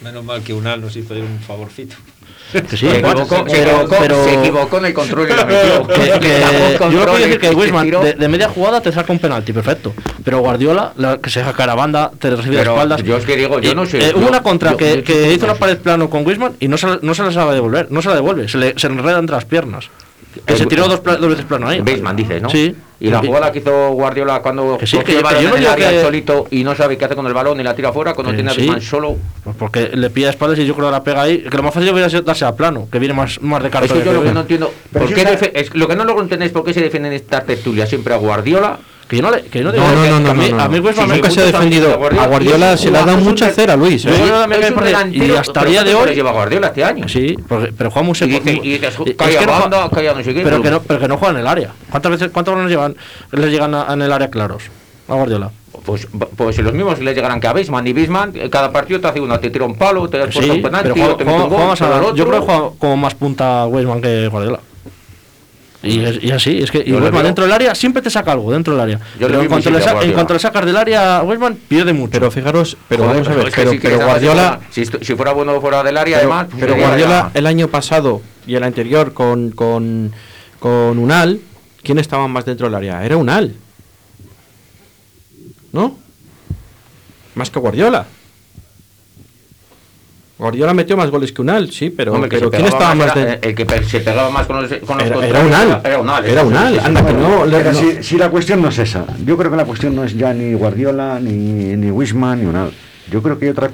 Menos mal que Unal nos hizo un favorcito. Se, equivocó, se, equivocó, se equivocó en el control y la metió. Yo lo que decir que Wisman, de, media jugada te saca un penalti, perfecto. Pero Guardiola, la, que se saca la banda, te recibe de espaldas. Hubo una contra que, hizo una pared plano con Wisman y no se, no se la sabe devolver, no se la devuelve, se le, se enreda entre las piernas. Que se tiró dos, dos veces plano ¿eh? ahí. Baseman, dices, ¿no? Sí. Y la jugada que hizo Guardiola cuando que sí, que el balón yo, en el área que... solito y no sabe qué hace con el balón y la tira afuera, cuando tiene a Baseman solo. Pues porque le pilla espaldas y yo creo que la pega ahí. Que lo más fácil hubiera sido darse a plano, que viene más, más de cartón. Es que yo lo que no entiendo. Por qué está... es, lo que no logro entender es por qué se defienden estas tertulias siempre a Guardiola que no le. Que no, a mí, no, nunca se ha defendido. A Guardiola se le ha dado mucha cera, Luis. ¿eh? y hasta el día de hoy. lleva Guardiola este año. Sí, pero juega muy Pero que no, pero que no juega en el área. ¿Cuántas veces, cuántos goles llevan, les llegan en el área claros a Guardiola? Pues, pues los mismos le llegarán que a Bisman y Bisman eh, cada partido te hace uno, te tira un palo, te das sí, un penalti, te mete un gol, Yo creo que juega como más punta Weisman que Guardiola. Y, es- y así, es que y veo- dentro del área siempre te saca algo dentro del área. Yo Pero en cuanto, le en cuanto sacas del área, Weisman pierde mucho. Pero fijaros, pero Joder, vamos a ver, es que pero, sí Guardiola, si, fuera bueno fuera del área, pero, además. pero sería Guardiola ya- el año pasado y el anterior con, con, con Unal, ¿quién estaba más dentro del área? Era Unal. ¿No? Más que Guardiola. Guardiola metió más goles que Unal, sí, pero, Hombre, ¿quién estaba más era- dentro? El que se pegaba más con los, con los Era, era Unal. Era Unal. Era Unal. Anda, que no. le- Pero no. si, si la cuestión no es esa, yo creo que la cuestión no es ya ni Guardiola, ni, ni Wisman, ni Unal. Yo creo que hay otra,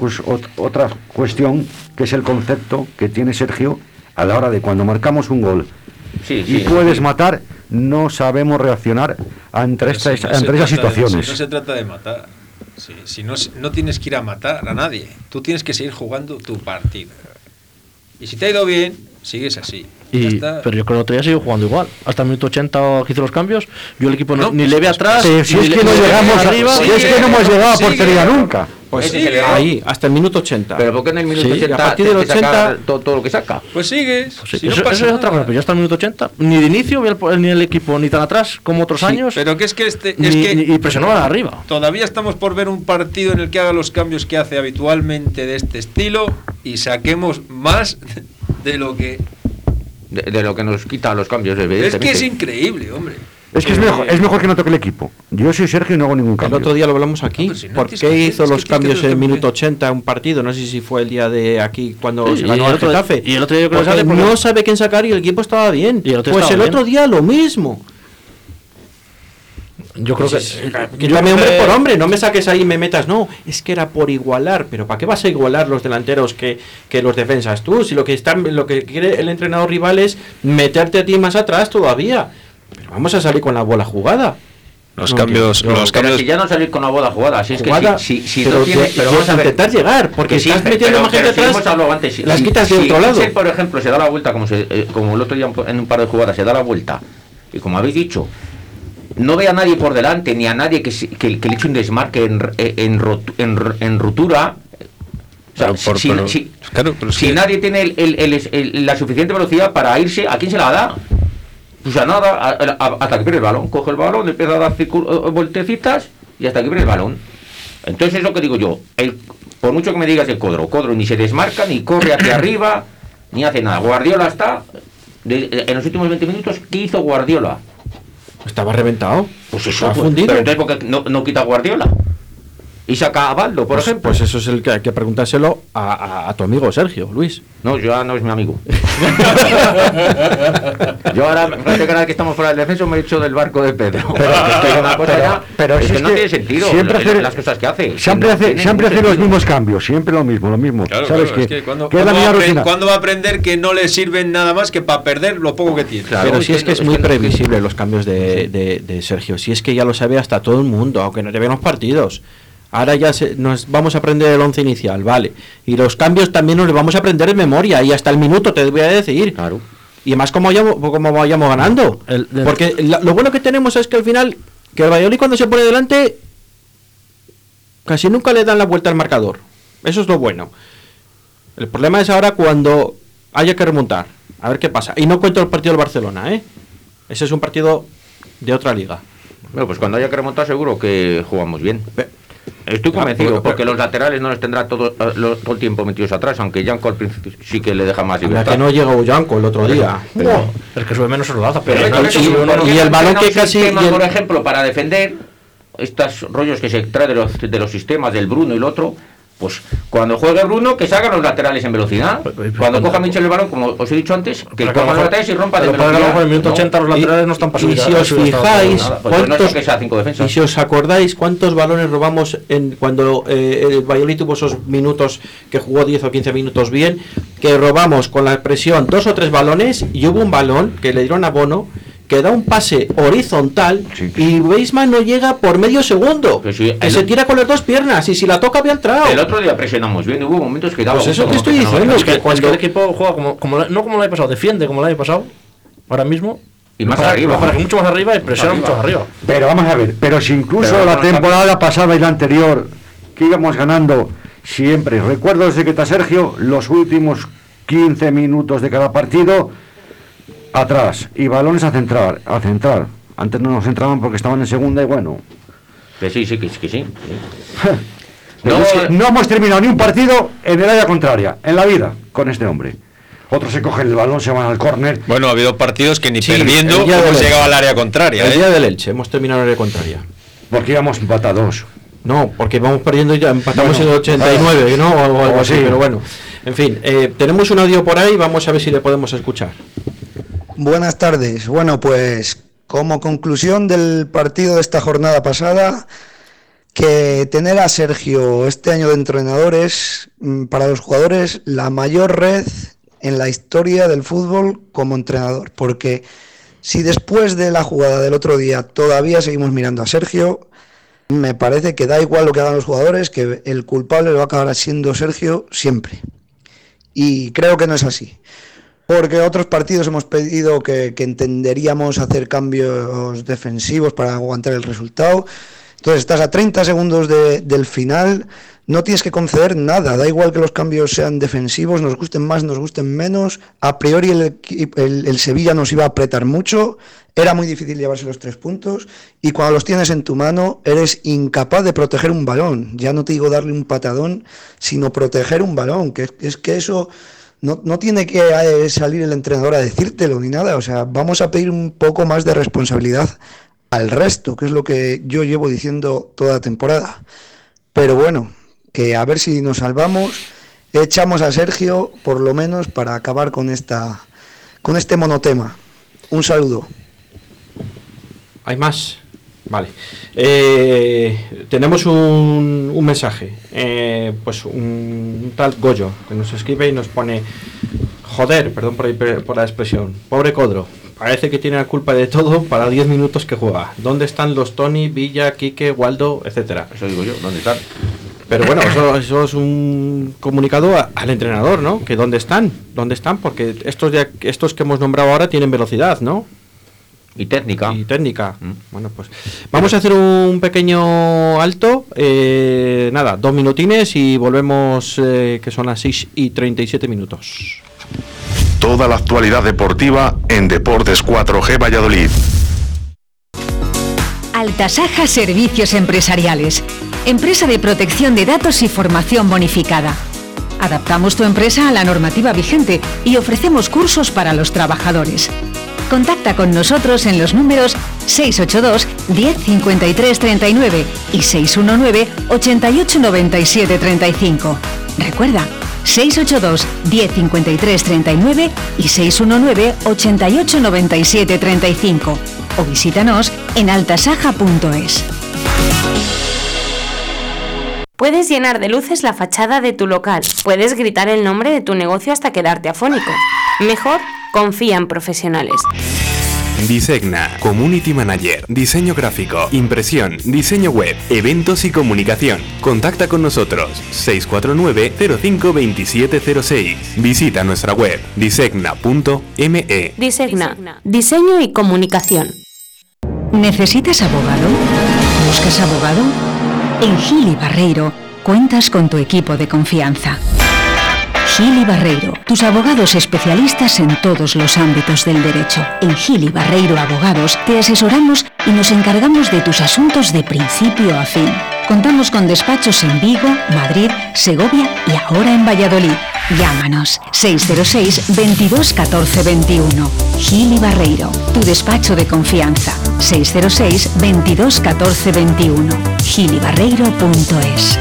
otra cuestión que es el concepto que tiene Sergio a la hora de cuando marcamos un gol Sí, y sí, puedes sí. matar, no sabemos reaccionar ante, no ante esas de- situaciones. si no se trata de matar. Si, si no, no tienes que ir a matar a nadie. Tú tienes que seguir jugando tu partido. Y si te ha ido bien, sigues así. Y, pero yo creo que el otro día sigo jugando igual. Hasta el minuto 80 que hizo los cambios, yo el equipo no- No, ni pues- le ve atrás. Sí, si es que no llegamos arriba. si es que no hemos llegado a sigue. portería nunca. Pues sí, es error. ahí, hasta el minuto 80. Pero ¿por qué en el minuto Sí, 80 a partir del te saca 80 todo, todo lo que saca? Pues sigues. Sí, si no eso, es otra cosa, pero ya hasta el minuto 80, ni de inicio vi el- ni el equipo ni tan atrás como otros Sí, años, Pero que es que este. ni, es que ni- y presionaban arriba. Todavía estamos por ver un partido en el que haga los cambios que hace habitualmente de este estilo y saquemos más de lo que... De, de lo que nos quita los cambios, Es evidentemente. que es increíble, hombre. Es que es mejor, es mejor que no toque el equipo. Yo soy Sergio y no hago ningún El cambio. otro día lo hablamos aquí. No, pero si no ¿Por qué que hizo los cambios en el minuto 80 un partido? No sé si fue el día de aquí cuando Sí, se ganó el Getafe. y el otro día yo creo que Porque no sabe quién sacar y el equipo estaba bien. Y el otro pues estaba el bien. otro día lo mismo. Yo creo que. Es- Quítame yo hombre que- por hombre, no me saques ahí y me metas. No, es que era por igualar. Pero ¿para qué vas a igualar los delanteros que, que los defensas tú? Si lo que, están, lo que quiere el entrenador rival es meterte a ti más atrás todavía. Pero vamos a salir con la bola jugada. Los No, cambios, los Pero cambios. si ya no salir con la boda jugada, si es Jugada, que si, si, si pero, no tiene, de- pero vamos a ver, intentar llegar, porque que sí, estás metiendo más gente si atrás. hablado antes, si- las si- quitas de si otro lado. Por ejemplo, se da la vuelta, como, se, eh, como el otro día en un par de jugadas, se da la vuelta, y como habéis dicho, no ve a nadie por delante, ni a nadie que, se- que, que le eche un desmarque en, en, rotu- en, en rutura. O sea, Pero por- si, pero- si- claro, pero es si que- nadie tiene el- el- el- el- la suficiente velocidad para irse, ¿a quién se la da? Pues a nada, a- a- hasta que pierde el balón. Coge el balón, empieza a dar circu- eh, vueltecitas y hasta que pierde el balón. Entonces es lo que digo yo. El, por mucho que me digas el Codro, Codro ni se desmarca, ni corre hacia arriba, ni hace nada. Guardiola está... de- en los últimos 20 minutos, ¿qué hizo Guardiola? Estaba reventado. Pues eso, Estaba pues, fundido. pero entonces ¿por qué no, no quita Guardiola? Y saca a Baldo, por pues, ejemplo. pues eso es el que hay que preguntárselo a, a- a tu amigo Sergio, Luis. No, yo no es mi amigo. yo ahora, ahora que estamos fuera del defenso, me he hecho del barco de Pedro. Pero, es que hay una cosa pero- ya, pero es que no que tiene sentido siempre hacer- las cosas que hace. Siempre No hace, siempre hace los mismos cambios, siempre lo mismo, lo mismo. Claro, ¿Sabes claro, es qué? que cuando, ¿Qué es la cuando va a va aprender que no le sirven nada más que para perder lo poco que tiene? Claro, Pero si es que es muy previsible los cambios de, de- de Sergio. Si es que ya lo sabe hasta todo el mundo, aunque no te vean los partidos. Ahora ya se- nos vamos a aprender el once inicial, vale. Y los cambios también nos los vamos a aprender de memoria y hasta el minuto te voy a decir. Claro. Y más como vayamos, como vayamos ganando. El- el- Porque la- lo bueno que tenemos es que al final, que el Valladolid cuando se pone delante, casi nunca le dan la vuelta al marcador. Eso es lo bueno. El problema es ahora cuando haya que remontar. A ver qué pasa. Y no cuento el partido del Barcelona, ¿eh? Ese es un partido de otra liga. Bueno, pues cuando haya que remontar seguro que jugamos bien. Estoy Ah, convencido, pero- porque los laterales no les tendrá todo, eh, lo- todo el tiempo metidos atrás, aunque Janko al principio sí que le deja más La libertad. que no llega Ullanco el otro día. Pero, es que sube menos solo Pero pero, no, esto- sí, ¿por uno no- y el balón que casi- sistema, y el- por ejemplo, para defender estos rollos que se trae de los, de los sistemas del Bruno y el otro, pues cuando juegue Bruno, que salgan los laterales en velocidad. Pero- pero- Cuando pero- coja Michel el balón, como os he dicho antes, que coja los laterales y rompa de para velocidad. luego en el minuto ¿no? 80 los laterales no están para y si os fijáis, pues no es ¿cuántos- que sea cinco defensas. y si os acordáis cuántos balones robamos en cuando eh, el Valladolid tuvo esos minutos que jugó 10 o 15 minutos bien, que robamos con la presión dos o tres balones y hubo un balón que le dieron a Bono que da un pase horizontal Sí. y Weisman no llega por medio segundo, Pues sí, que se tira con las dos piernas y si la toca había entrado. El otro día presionamos bien, hubo momentos que daba Pues eso te estoy diciendo, Es que, cuando- es que el equipo juega como, como la- no como el año pasado, defiende como el año pasado, ahora mismo, Y más Para- arriba. para que mucho más arriba y presiona mucho más arriba. Pero vamos a ver, pero si incluso Pero la no, temporada pasada y la anterior, que íbamos ganando siempre, recuerdo desde que está Sergio, los últimos 15 minutos de cada partido, atrás, y balones a centrar, a centrar. Antes no nos centraban porque estaban en segunda y bueno. Que sí, sí, que, que sí. No, es que no hemos terminado ni un partido en el área contraria, en la vida, con este hombre. Otros se cogen el balón, se van al córner. Bueno, ha habido partidos que ni Sí, perdiendo hemos llegado al área contraria. El ¿eh? día del Elche, hemos terminado en el área contraria. Porque íbamos empatados. No, porque vamos perdiendo ya, empatamos Bueno, en el 89, ¿no? O algo, algo o así, sí. pero bueno. En fin, eh, tenemos un audio por ahí, vamos a ver si le podemos escuchar. Buenas tardes. Bueno, pues como conclusión del partido de esta jornada pasada, que tener a Sergio este año de entrenador es mm, para los jugadores la mayor red en la historia del fútbol como entrenador, porque si después de la jugada del otro día todavía seguimos mirando a Sergio, me parece que da igual lo que hagan los jugadores, que el culpable lo va a acabar siendo Sergio siempre. Y creo que no es así. Porque otros partidos hemos pedido que, entenderíamos hacer cambios defensivos para aguantar el resultado. Entonces estás a 30 segundos de- del final, no tienes que conceder nada, da igual que los cambios sean defensivos, nos gusten más, nos gusten menos. A priori el, el- Sevilla nos iba a apretar mucho, era muy difícil llevarse los tres puntos y cuando los tienes en tu mano eres incapaz de proteger un balón. Ya no te digo darle un patadón, sino proteger un balón, que es que eso no, no tiene que eh, salir el entrenador a decírtelo ni nada. O sea, vamos a pedir un poco más de responsabilidad al resto, que es lo que yo llevo diciendo toda temporada. Pero bueno, que a ver si nos salvamos. Echamos a Sergio, por lo menos, para acabar con esta con este monotema. Un saludo. ¿Hay más? Vale. Eh, tenemos un, un mensaje. Eh, pues un, tal Goyo que nos escribe y nos pone: Joder, perdón por, por la expresión. Pobre Codro. Parece que tiene la culpa de todo para 10 minutos que juega. ¿Dónde están los Tony, Villa, Quique, Waldo, etcétera? Eso digo yo, ¿dónde están? Pero bueno, eso, es un comunicado al entrenador, ¿no? Que dónde están, dónde están, porque estos de, estos que hemos nombrado ahora tienen velocidad, ¿no? Y técnica. Y técnica. Bueno, pues vamos a hacer un pequeño alto. eh, nada, dos minutines y volvemos, eh, que son las 6 y 37 minutos. Toda la actualidad deportiva en Deportes 4G Valladolid. Altasaja Servicios Empresariales. Empresa de protección de datos y formación bonificada. Adaptamos tu empresa a la normativa vigente y ofrecemos cursos para los trabajadores. Contacta con nosotros en los números 682 10 53 39 y 619 88 97 35. Recuerda, 682 10 53 39 y 619 88 97 35 o visítanos en altasaja.es. Puedes llenar de luces la fachada de tu local. Puedes gritar el nombre de tu negocio hasta quedarte afónico. Mejor, confía en profesionales. Disegna, Community Manager, Diseño Gráfico, Impresión, Diseño Web, Eventos y Comunicación. Contacta con nosotros 649-052706. Visita nuestra web disegna.me. Disegna, diseño y comunicación. ¿Necesitas abogado? ¿Buscas abogado? En Gili Barreiro cuentas con tu equipo de confianza. Gili Barreiro, tus abogados especialistas en todos los ámbitos del derecho. En Gili Barreiro Abogados te asesoramos y nos encargamos de tus asuntos de principio a fin. Contamos con despachos en Vigo, Madrid, Segovia y ahora en Valladolid. Llámanos 606 22 14 21. Gili Barreiro, tu despacho de confianza. 606 22 14 21. gilibarreiro.es.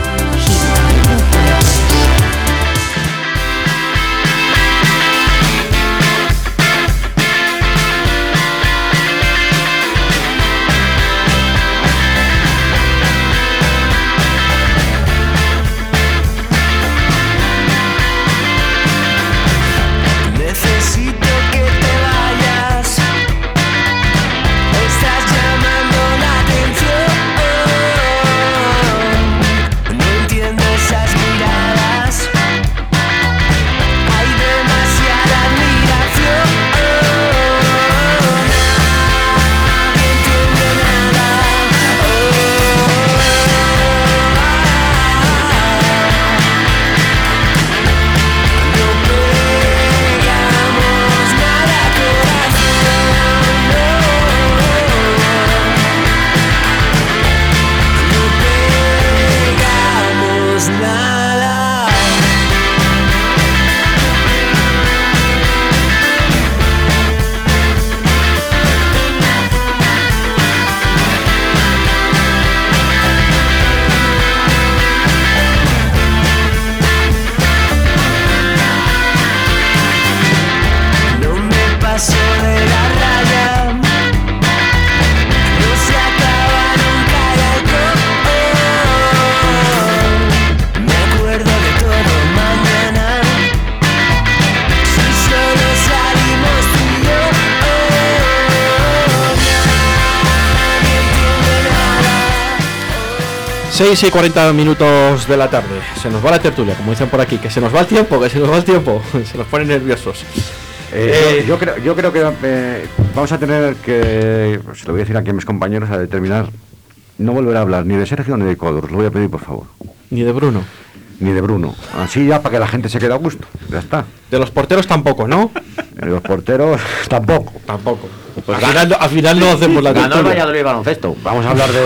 6 y 40 minutos de la tarde. Se nos va la tertulia, como dicen por aquí, que se nos va el tiempo, que se nos va el tiempo. Se nos ponen nerviosos. Eh, Eh, yo, yo creo, yo creo que eh, vamos a tener que, se lo voy a decir aquí a mis compañeros, a determinar, no volver a hablar ni de Sergio ni de Codur, lo voy a pedir por favor. Ni de Bruno. Ni de Bruno. Así ya para que la gente se quede a gusto. Ya está. De los porteros tampoco, ¿no? De los porteros tampoco. Tampoco. Pues al, final, al final no hacemos la Ganó el. Valladolid baloncesto. Vamos a hablar de.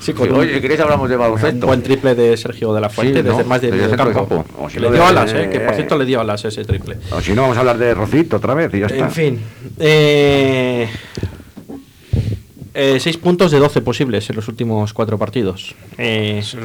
Sí, con un- Oye, si queréis hablamos de Un baloncesto. buen triple de Sergio de la Fuente Sí, desde ¿no? más de medio campo. campo. O si le dio de- alas, eh, que por cierto le dio alas ese triple. o si no, vamos a hablar de Rocito otra vez y ya está. En fin. Eh, eh, seis puntos de 12 posibles en los últimos cuatro partidos. Eh, Eso,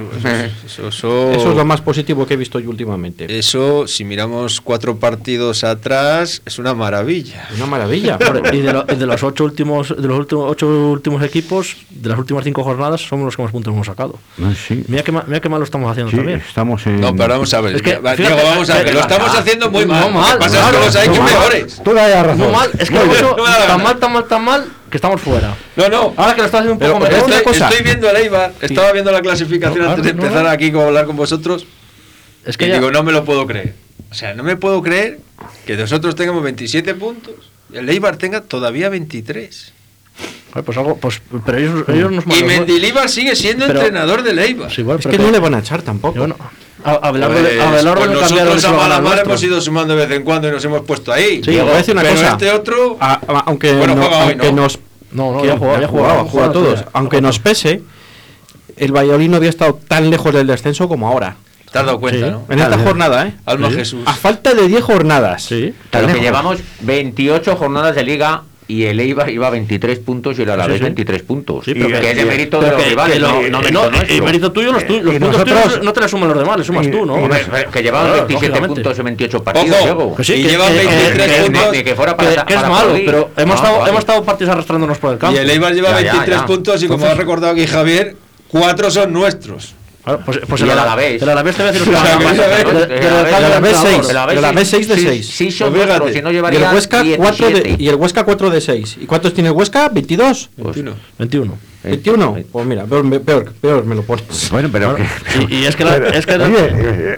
eso- eso- eso es lo más positivo que he visto yo últimamente. Eso, si miramos cuatro partidos atrás, es una maravilla. Una maravilla. Y de, lo- de los ocho últimos de los últimos ocho últimos equipos de las últimas cinco jornadas somos los que más puntos hemos sacado No, sí. mira qué, ma- mira qué mal lo estamos haciendo Sí, también estamos en. No, pero vamos a ver. Es que, fíjate, Diego, vamos a ver. que- Lo estamos haciendo muy mal. No Lo que mal, pasa es claro. que los hay que No mal. mejores. Tú da razón. muy mal es que No la tan mal tan mal tan mal que estamos fuera No, no. ahora que lo estás haciendo un Pero, poco mejor Estoy, cosa. estoy viendo el Eibar, estaba viendo la clasificación No, antes de empezar no. aquí a hablar con vosotros. es que y ya- digo, no me lo puedo creer. O sea, no me puedo creer que nosotros tengamos 27 puntos y el Eibar tenga todavía 23. Ay, pues algo pues pero ellos, ellos nos Y Mendilibar sigue siendo Pero- entrenador del Eibar. Sí, bueno, Es pero que no le van a echar tampoco. y bueno, a, a Abelardo, Pues, a pues nosotros el a slogan mala al mar nuestro. hemos ido sumando de vez en cuando y nos hemos puesto ahí. Sí, os voy a decir una Pero cosa. este otro... A- a- aunque Bueno, no- juega hoy, aunque ¿no? nos no no que ya jugaba ya jugaba juega todos. Aunque nos pese, el Valladolid no había estado tan lejos del descenso como ahora. Te has dado cuenta, Sí. ¿no? En esta jornada, ¿eh? Alma Sí. Jesús. A falta de 10 jornadas. sí Pero que llevamos 28 jornadas de liga y el Eibar iba a 23 puntos y el Alavés Sí, sí. 23 puntos. Sí, pero Y que- es de mérito de los que- rivales, no, no eh, mérito no, y mérito tuyo, los, tuyos, los y puntos nosotros- tuyos no te los suman los demás, le sumas y- tú, ¿no? y- que Claro, 27 lógicamente. puntos en 28 partidos, Ojo, Diego. Que sí, Y que- llevan que- 23 que- puntos. Ni que fuera para, que es para malo, pero hemos, No, estado, vale. hemos estado partidos arrastrándonos por el Y campo. el Eibar lleva Ya, ya, 23 ya. puntos y como ha recordado aquí Javier, cuatro son nuestros. Claro, pues, pues el, el Ala- Alavés. El Alavés te voy a decir el Alavés- Que- que el el Alavés- Alavés- el Alavés entrenador. seis. El Alavés El Alavés sí- 6 de sí- 6. Sí, son Pues nuestros, si no Y el Huesca 4 de, 17. y el Huesca 4 de 6. ¿Y cuántos tiene el Huesca? 22. 21. 21. 21. Pues mira, peor, peor, peor me lo pones. Bueno, pero. Y, y es que, la- Pero, es que oye, eh,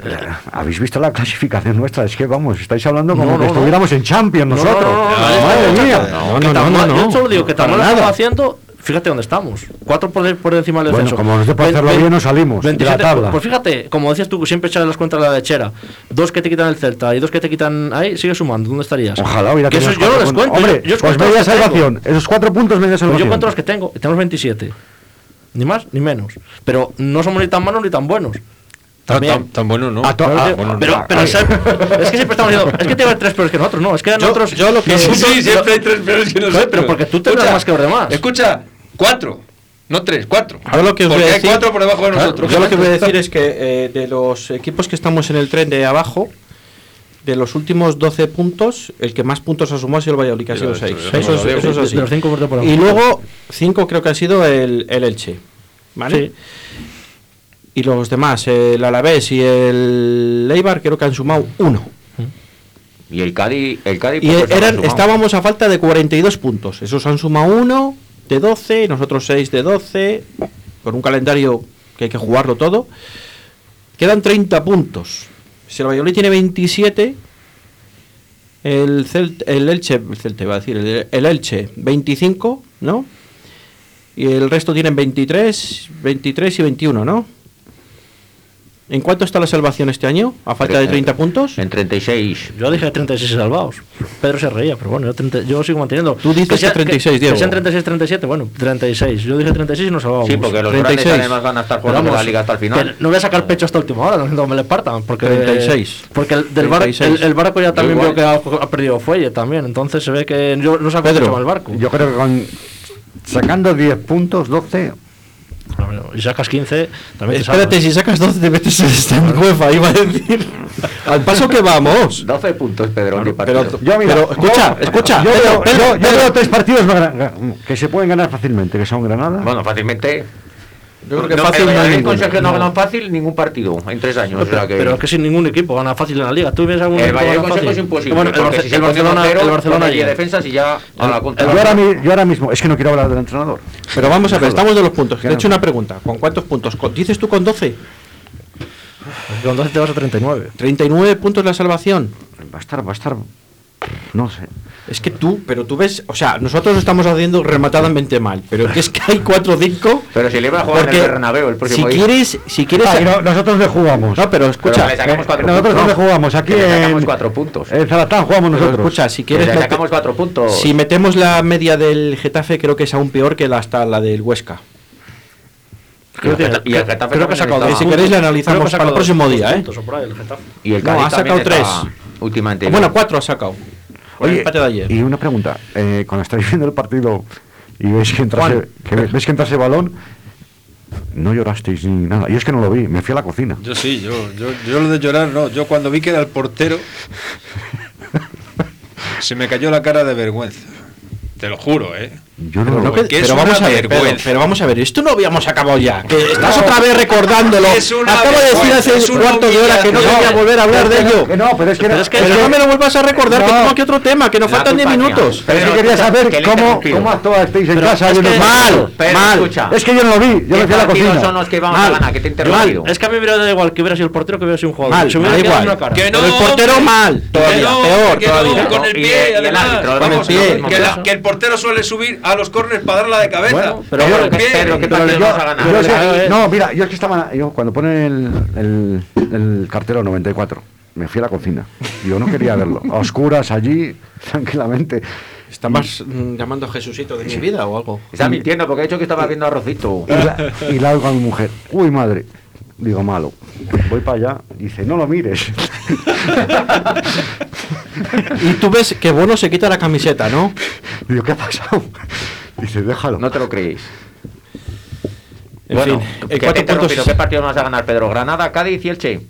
¿habéis visto la clasificación nuestra? Es que vamos, estáis hablando como No, que no, no. estuviéramos en Champions No, no, nosotros. no, no, no, Madre no, mía. No, no, no, Yo solo digo que tan mal haciendo. Fíjate dónde estamos. Cuatro por, por encima del Bueno, descenso. como nos dé por Ve- hacerlo bien, nos salimos de la 27, tabla. Pues fíjate, como decías tú, siempre echas las cuentas a la lechera. Dos que te quitan el Celta y dos que te quitan. Ahí, sigue sumando. ¿Dónde estarías? Ojalá hubiera que tenido eso los yo no les cuento. Hombre, yo, yo pues media que tengo. salvación. Esos cuatro puntos, media Pues salvación. yo cuento los que tengo. y Tenemos 27. Ni más ni menos. Pero no somos ni tan malos ni tan buenos. También. Tan, tan bueno, ¿no? A to- Claro ah, bueno, pero, ah, pero ¿sabes? es que siempre estamos diciendo, es que te va tres peores que nosotros, no, es que nosotros. yo lo que- Sí, nosotros- sí, siempre hay tres peores que nosotros. pero porque tú tendrás Escucha, más que los demás. Escucha, cuatro. No tres, cuatro. Yo lo que os Porque voy a hay decir- cuatro por debajo de nosotros. Yo lo que voy a decir es que eh, de los equipos que estamos en el tren de abajo, de los últimos 12 puntos, el que más puntos ha sumado ha sido el Valladolid, que ha sido Eso, 6. eso, es- eso así. de los cinco por. Y luego 5 creo que ha sido el, el Elche. ¿Vale? Sí. Y los demás, el Alavés y el Eibar, creo que han sumado uno. Y el Cádiz, el Cádiz Y eran, estábamos a falta de 42 puntos. Esos han sumado uno de 12, nosotros 6 de 12, con un calendario que hay que jugarlo todo. Quedan 30 puntos. Si el Valladolid tiene 27, el, Celt- el Elche, el Celta iba a decir, el, el Elche 25, ¿no? Y el resto tienen 23, 23 y 21, ¿no? ¿En cuánto está la salvación este año? A falta de 30 puntos. En 36. Yo dije 36 salvados. Pedro se reía, pero bueno, yo, 30 yo sigo manteniendo. Tú dices que 36, que, Diego. Que sean 36, 37, bueno, 36. Yo dije 36 y nos salvábamos. Sí, porque los 36. grandes además van a estar jugando vamos, la liga hasta el que final. no voy a sacar pecho hasta última hora, no me le partan. Porque, 36. Porque el, del bar- 36. el, el barco ya también veo que ha, ha perdido fuelle también. Entonces se ve que yo no saco Pedro, pecho mal barco. Yo creo que con, sacando 10 puntos, 12, Y sacas 15, también te Espérate, si sacas 12 te metes en esta UEFA, iba a decir. Al paso que vamos. 12 puntos, Pedro, ni Pero, partido. Yo, mira, pero escucha, yo- escucha. Yo, Pedro, veo, Pedro, yo- veo tres partidos que se pueden ganar fácilmente, que son Granada, Bueno, fácilmente. Yo creo que No, fácil el no hay ninguno. Sergio no ganan fácil ningún partido en tres años. o sea que... Pero es que sin ningún equipo gana fácil en la liga. ¿Tú ves algún el que con Sergio fácil? es imposible. Bueno, el, Barce- si el Barcelona, 1-0, el Barcelona y ya a la contra. Yo ahora, yo ahora mismo, es que no quiero hablar del entrenador. Pero vamos a ver, estamos de los puntos. Te he hecho una pregunta. ¿Con cuántos puntos? ¿Con- ¿Dices tú con 12? Con 12 te vas a 39. 39 puntos la salvación. Va a estar, va a estar. No sé. Es que tú, pero tú ves, o sea, nosotros lo estamos haciendo rematadamente mal, pero que es que hay 4 o 5. Pero si le va a jugar en el Bernabéu el próximo si día. quieres, si quieres Ah, no- nosotros le jugamos. No, pero escucha, Pero le sacamos Eh, cuatro nosotros puntos. no le jugamos, aquí le sacamos en, cuatro puntos. en Zaratán jugamos pero nosotros. escucha, si quieres le sacamos cuatro puntos. si metemos la media del Getafe, creo que es aún peor que la hasta la del Huesca. Creo que- y el Getafe creo que ha sacado Si queréis le analizamos ha para el próximo día, ¿eh? el. Y el No, Cádiz ha también sacado tres. Últimamente. Bueno, 4 ha sacado. El Oye, empate de ayer. y una pregunta. eh, cuando estáis viendo el partido y veis que entra, Juan. ese, que ve- ves que entra ese balón, no llorasteis ni nada. Yo es que no lo vi, me fui a la cocina. Yo sí, yo, yo, yo lo de llorar no. Yo cuando vi que era el portero, se me cayó la cara de vergüenza. Te lo juro, ¿eh? Yo no Pero, lo no que- que pero vamos a ver, vergüenza. pero vamos a ver, esto no habíamos acabado ya. Que estás otra vez recordándolo. Acabo de decir hace un cuarto de hora que no humillación. quería volver a hablar de no, ello. que no, pero es que, Pero no- es que- Pero no me lo vuelvas a recordar, que No. tengo aquí otro tema, que nos faltan 10 culpa mía. minutos. Pero es que Pero quería que- saber cómo, cómo actuasteis en Pero casa. yo no. Mal, Pero mal. escucha. Es que yo no lo vi, yo me ¿Qué fui a la cocina. son los que vamos Mal. a ganar? Que te interrumpido. Es que a mí me hubiera dado igual que hubiera sido el portero que hubiera sido un jugador. Mal, me me da igual. Que no, Pero el portero mal, todavía, Que no, peor no, con el pie, además. árbitro, Vamos, con el pie. que, la- que el portero suele subir a los corners para darla de cabeza. Bueno, pero el ¿qué- pie. pero yo- vamos a ganar? yo sé- no, mira, yo es que estaba. Yo cuando pone el, el, el cartero 94, me fui a la cocina. Yo no quería verlo. A oscuras allí, tranquilamente. ¿Estabas mm, llamando a Jesucito de mi vida o algo? Está mintiendo porque ha dicho que estaba viendo arrocito. Y la, y la oigo a mi mujer. Uy, madre. Digo, malo. Voy para allá. Dice, no lo mires. Y tú ves que Bono se quita la camiseta, ¿no? Digo, ¿qué ha pasado? Dice, déjalo. No te lo creéis. En bueno, fin, que te puntos. ¿qué partido vas a ganar, Pedro? ¿Granada, Cádiz y Elche?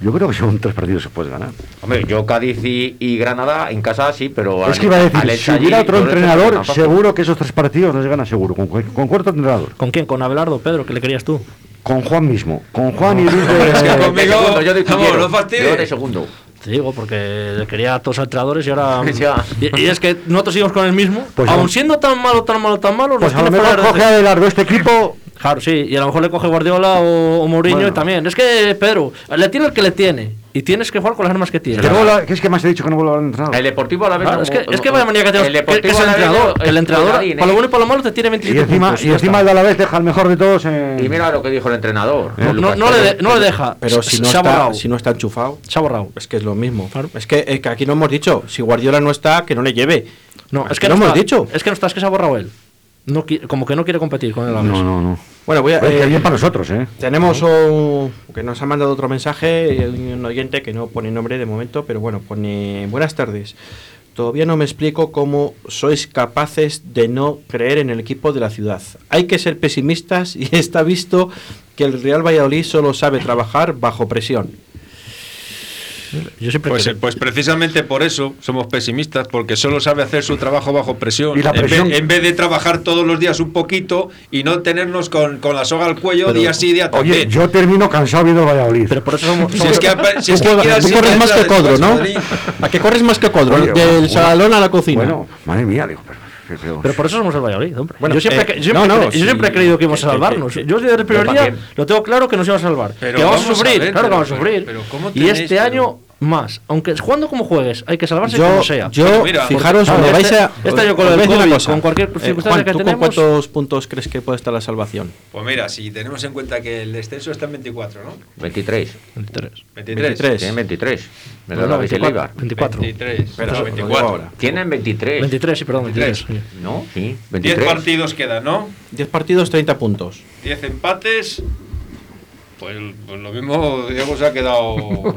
Yo creo que son tres partidos que puedes ganar. Hombre, yo Cádiz y, y Granada en casa sí, pero... Es que iba a al decir, si hubiera otro entrenador, seguro que esos tres partidos los gana seguro. ¿Con, cu- con cuarto entrenador? ¿Con quién? ¿Con Abelardo, Pedro? ¿Qué le querías tú? Con Juan mismo. Con Juan y Luis de... Es que De conmigo- segundo, yo de vamos, no fastidies. yo de segundo. Te digo, porque quería a todos los entrenadores y ahora. Y, y es que nosotros seguimos con el mismo. Pues aun siendo tan malo, tan malo, tan malo, Pues nos a lo tiene mejor de- coge a Abelardo este equipo... Claro, sí, y a lo mejor le coge Guardiola o, o Mourinho Bueno. y también. Es que, Pedro, le tiene el que le tiene. Y tienes que jugar con las armas que tiene. Que, no vuelva- que es que más he dicho que no vuelva al entrenador. El Deportivo a la vez... Claro, no- es, que, no- es que vaya manía que tenemos. El que- que Deportivo es el Alavés entrenador. no- El entrenador, para lo ¿eh? bueno y para lo malo, te tiene Y 27 encima, puntos. y encima el de la vez deja al mejor de todos en... Y mira lo que dijo el entrenador. No, no, no le de- no le deja. Pero si no, se está, si no está enchufado, Se ha borrado. es que es lo mismo. Es que, eh, que aquí no hemos dicho, si Guardiola no está, que no le lleve. No, es que no hemos dicho. Es que no está, es que se ha borrado él. No, qui- como que no quiere competir con el Alavés. No, no, no. Bueno, voy a, Pues que eh, bien para nosotros, ¿eh? Tenemos un- que nos ha mandado otro mensaje, un oyente que no pone nombre de momento, pero bueno, pone buenas tardes. Todavía no me explico cómo sois capaces de no creer en el equipo de la ciudad. Hay que ser pesimistas y está visto que el Real Valladolid solo sabe trabajar bajo presión. Yo siempre Pues, pues precisamente por eso somos pesimistas, porque solo sabe hacer su trabajo bajo presión. Y la En, presión- vez, en vez de trabajar todos los días un poquito y no tenernos con, con la soga al cuello Pero- día sí, día Oye, también. yo termino cansado viendo el Valladolid. Pero por eso somos. si es que, si es que Tú corres más que Codro, en ¿no? ¿A qué corres más que Codro? Oye, Del bueno, salón a la cocina. Bueno, madre mía, digo, pero, pero- por eso somos el Valladolid, hombre. Bueno, yo siempre, eh, que- yo siempre, no, no, yo sí. siempre he creído que íbamos a salvarnos. que- yo desde el primer día lo tengo claro que nos íbamos a salvar. Pero que vamos, vamos a a sufrir, ver, claro que vamos a sufrir. pero- pero ¿cómo y este pero- año más. Aunque jugando como juegues, hay que salvarse yo, como sea. yo Mira, fijaros, porque- donde este- vais a. este año con el COVID, cosa. con cualquier Eh, circunstancia Juan, que ¿tú tenemos- ¿Con cuántos puntos crees que puede estar la salvación? Pues mira, si tenemos en cuenta que el descenso está en 24, ¿no? 23. 23. 23. 23. Tienen 23. Me lo No, dabais el 24. Eibar. 24. 23. Espera, no, lo digo 24. ahora. Tienen 23. 23, sí, perdón, 23. sí. No, sí, 10 23. partidos quedan, ¿no? 10 partidos, 30 puntos. 10 empates. Pues, pues lo mismo, Diego se ha quedado.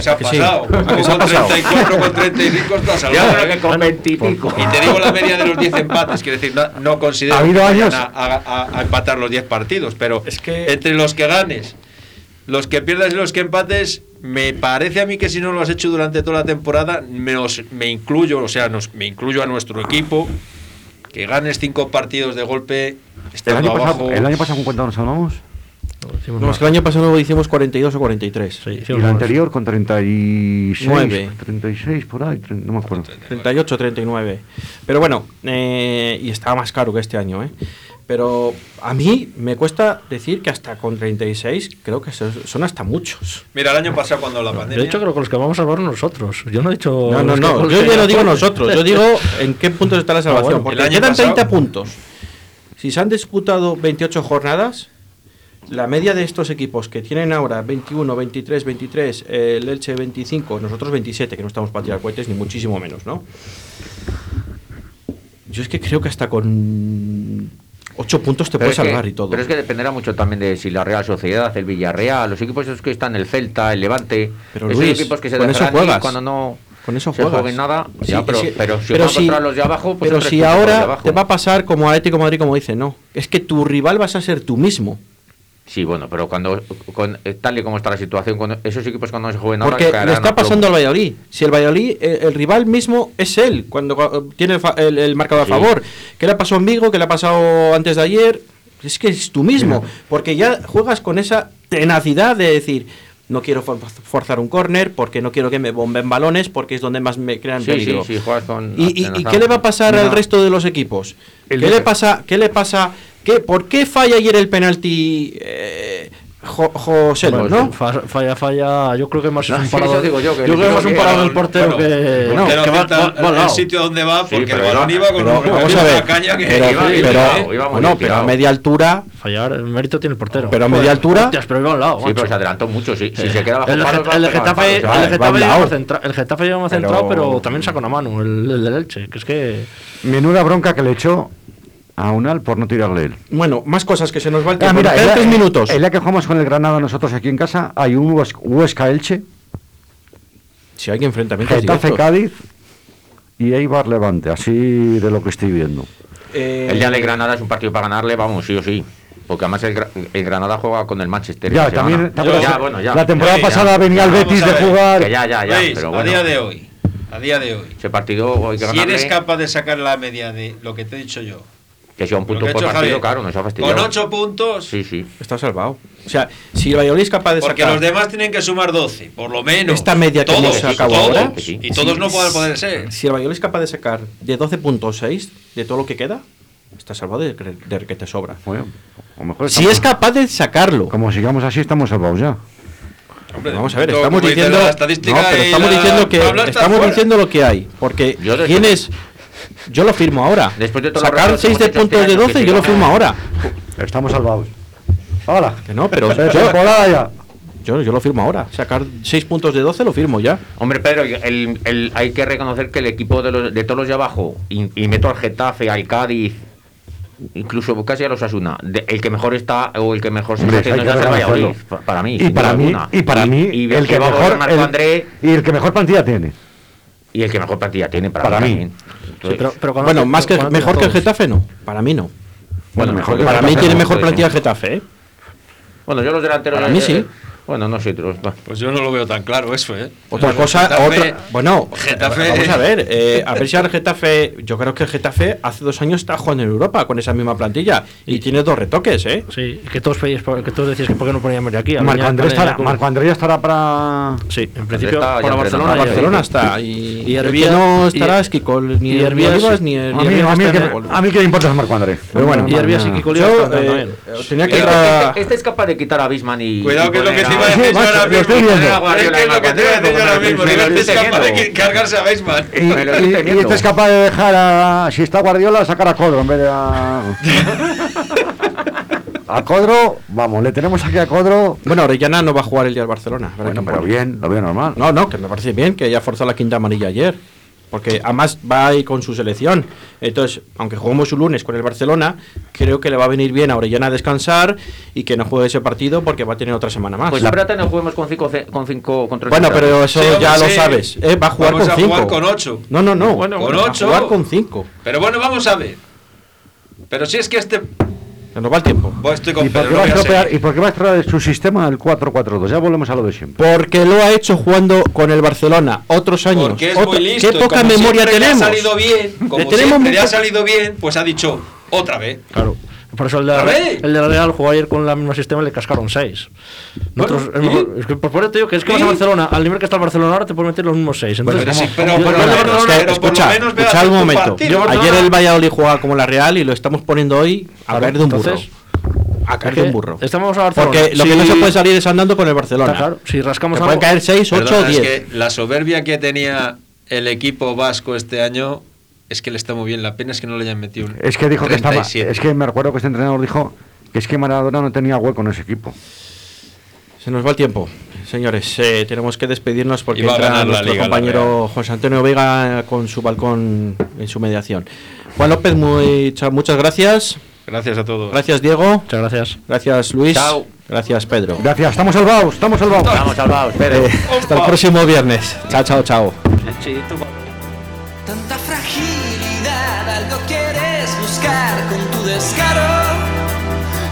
Se ha sí? pasado. ¿A que se ha Con pasado? 34 con 35 está salvado. ¿eh? que con 20 y pico. Y te digo la media de los 10 empates, quiero decir, no, no considero ¿Ha habido que vayan años? a, a- a- empatar los 10 partidos, pero Es que- entre los que ganes, los que pierdas y los que empates, me parece a mí que si no lo has hecho durante toda la temporada, me, os- me incluyo, o sea, nos, me incluyo a nuestro equipo, que ganes 5 partidos de golpe El año, pasado, abajo- el año pasado, ¿con cuánto nos salvamos? No, es que el año pasado hicimos 42 o 43. Y el anterior con 36, Nueve. 36 por ahí, no me acuerdo. 38, 39. Pero bueno, eh, y estaba más caro que este año, ¿eh? Pero a mí me cuesta decir que hasta con 36 creo que son hasta muchos. Mira, el año pasado cuando la pandemia... De hecho, creo que los que vamos a salvar nosotros. Yo no he dicho. No, no, no. Yo ya no digo nosotros. Yo digo en qué puntos está la salvación. bueno. porque El año quedan pasado- 30 puntos. Si se han disputado 28 jornadas, la media de estos equipos que tienen ahora 21, 23, 23, eh, el Elche 25, nosotros 27, que no estamos para tirar cohetes, ni muchísimo menos, ¿no? Yo es que creo que hasta con 8 puntos te Pero puedes que- salvar y todo. Pero es que dependerá mucho también de si la Real Sociedad, el Villarreal, los equipos esos que están, el Celta, el Levante, Pero, esos Luis, equipos que se con eso juegas. cuando no Con eso se juegas. jueguen nada, Sí, ya, pero, sí, pero si pero van si- contra los de abajo, pues pero son si tres puntos los de ahora abajo. te va a pasar como Atlético de Madrid, como dice, no. Es que tu rival vas a ser tú mismo. Sí, bueno, pero cuando con, eh, tal y como está la situación, con esos equipos cuando se jueguen ahora Porque le está pasando al Valladolid. Si el Valladolid, eh, el rival mismo es él, cuando eh, tiene el, el- el marcador Sí. a favor. ¿Qué le ha pasado en Vigo? ¿Qué le ha pasado antes de ayer? Es que es tú mismo. Porque ya juegas con esa tenacidad de decir, no quiero for- forzar un córner, porque no quiero que me bomben balones, porque es donde más me crean Sí, peligro. sí, sí, juegas con ¿Y, y- y atenazado. qué le va a pasar al resto de los equipos? ¿Qué le pasa? ¿Qué le pasa? ¿Qué, ¿Por qué falla ayer el penalti eh, Jo- José Luis, Bueno, no? fa- Falla, falla. Yo creo que más No, es un sí, parado. digo yo, que creo el que más un que- parado del Bueno, portero bueno, que. el no, que va- va- va el lado. sitio donde va porque pero el balón iba- con Pero, vamos a una ver, caña que pero, iba, pero- iba bueno, pero a media altura Fallar, el mérito tiene el portero. Pero a media altura- hostias, pero iba al lado. Sí, pero se adelantó mucho. Si, si se queda bajo El, el Getafe, el Getafe lleva el más centrado, pero también saca una mano, el, el del Elche, que es que... Menuda bronca que le echó a Unal por no tirarle él. Bueno, más cosas que se nos va el Ah, tiempo. mira, Nos quedan el, tres minutos. el día que jugamos con el Granada nosotros aquí en casa, hay un Hues- Huesca Elche, Si hay enfrentamientos Getafe directos. Cádiz y Eibar Levante, así de lo que estoy viendo. Eh, El día de Granada es un partido para ganarle, vamos, sí o sí. Porque además el, Gra- el Granada juega con el Manchester. Ya, también, gana. también- ya, bueno, ya. la temporada Sí, ya. pasada venía el Betis de jugar. Que ya, ya, ya. Luis, pero a día de hoy, a día de hoy, ese partido que si ganarle. eres capaz de sacar la media de lo que te he dicho yo, Que sea un punto por partido, Javier, claro, nos ha fastidiado. con 8 puntos, Sí, sí. Está salvado. O sea, si el Valladolid es capaz de porque sacar los demás tienen que sumar 12, por lo menos. esta media que todos, hemos sacado todos, ahora, sí. y todos no pueden poder ser. Si el Valladolid es capaz de sacar de 12.6 de todo lo que queda, está salvado de, que- de que te sobra. Bueno, a lo mejor Si es capaz de sacarlo. Como sigamos así, estamos salvados ya. Hombre, Vamos a ver, estamos diciendo, la no, estadística pero y estamos la diciendo que estamos fuera. diciendo lo que hay, porque tienes yo lo firmo ahora. Después de todos los Sacar retos que 6 de puntos este de año, 12 que yo lo firmo ahora. Estamos salvados. ¡Hala! Que no, pero yo, temporada ya. yo, yo lo firmo ahora. Sacar 6 puntos de 12 lo firmo ya. Hombre, Pedro, el, el- hay que reconocer que el equipo de, los, de todos los de abajo, y, y meto al Getafe, al Cádiz, incluso casi a los Asuna, de- el que mejor está o el que mejor se está haciendo es. Valladolid, pa- para mí. Y para mí, alguna. y para mí, y el que va a mejor el- André y el que mejor plantilla tiene. y el que mejor plantilla tiene para, Para mí. Entonces, pero, pero cuando- Bueno, más que mejor que el Getafe no, para mí no. bueno, mejor que Para el mí Getafe tiene mejor plantilla el Getafe, ¿eh? Bueno, yo los delanteros. Para mí eh, sí. Bueno, no sé. Pues yo no lo veo tan claro eso, ¿eh? Otra Pero cosa, Getafe- otra. Bueno, Getafe- vamos a ver. eh, a ver si ahora el Getafe. Yo creo que el Getafe hace dos años está jugando en Europa con esa misma plantilla. Y tiene dos retoques, ¿eh? Sí, que todos, pedís por- que todos decís que por qué no poníamos de aquí. a Marco Andrés estará. Marco Andrés estará para. Sí, en principio para. Barcelona. Para Barcelona está. Y, y no y- estará es Kiko, ni Herbías- ni A mí, que, Gol. a mí que le importa es Marco Andrés. Pero bueno, Y Herbías y mañana- Kiko Olivas Yo eh, también. tenía que Este, ir a- este- este es capaz de quitar a Bisman y. Cuidado que es lo que iba a a- decir yo macho, ahora lo mismo. estoy viendo. Es que es lo que te iba a decir yo ahora mismo. Me lo Nivel es estoy capaz de teniendo. cargarse a Weisman. Y, este es capaz de dejar a. Si está Guardiola, sacar a Codro en vez de a. a Codro, vamos, le tenemos aquí a Codro. Bueno, Orellana no va a jugar el día del Barcelona. Bueno, pero bien, lo veo normal. No, no, que me parece bien que haya forzado la quinta amarilla ayer. Porque además va ahí con su selección. Entonces, aunque juguemos un lunes con el Barcelona, creo que le va a venir bien a Orellana descansar y que no juegue ese partido porque va a tener otra semana más. Pues espérate, no juguemos con 5 con cinco contra el Bueno, pero eso Sí, ya lo sabes. ¿eh? Va a jugar Vamos con a 5. jugar con ocho. No, no, no. Bueno, con con 8. ocho. jugar con 5. Pero bueno, vamos a ver. Pero si es que este. Se nos va el tiempo. Pues estoy ¿Y con por, Pedro, qué no va a voy a estropear. ¿Y por qué va a estropear su sistema el 4-4-2? Ya volvemos a lo de siempre. Porque lo ha hecho jugando con el Barcelona otros años. Porque es Otro- muy listo. ¿Qué y poca como memoria siempre le tenemos? ha salido bien. Como Le tenemos siempre le ha salido bien, pues ha dicho otra vez. Claro. Por eso el de, la, ¡Ole! el de la Real jugó ayer con el mismo sistema y le cascaron 6. Nosotros, Bueno, es, que por eso te digo que es que vas a ¿Y? Barcelona, al nivel que está el Barcelona ahora te pueden meter los mismos 6. Entonces, Pero sí, escucha, escucha un momento. Ayer el Valladolid jugaba como la Real y lo estamos poniendo hoy a Claro, caer de un burro. A caer de un burro. Estamos a Barcelona. Porque lo que no se puede salir es andando con el Barcelona. Está claro, si rascamos algo- pueden caer 6, 8 o Perdona, es 10. que la soberbia que tenía el equipo vasco este año es que le está muy bien. La pena es que no le hayan metido un Es que dijo que estaba. 37. Es que me recuerdo que este entrenador dijo que es que Maradona no tenía hueco en ese equipo. Se nos va el tiempo, señores. eh, tenemos que despedirnos porque Y va a entra ganar la nuestro Liga, la compañero José Antonio Vega con su balcón en su mediación. Juan López, muy, cha- muchas gracias. Gracias a todos. Gracias, Diego. Muchas gracias. Gracias, Luis. Chao. Gracias, Pedro. Gracias, estamos salvados, estamos salvados. Vamos, salvados, Pedro. Eh, hasta el próximo viernes. Chao, chao, chao. Descaro.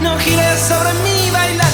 No gires sobre mí bailando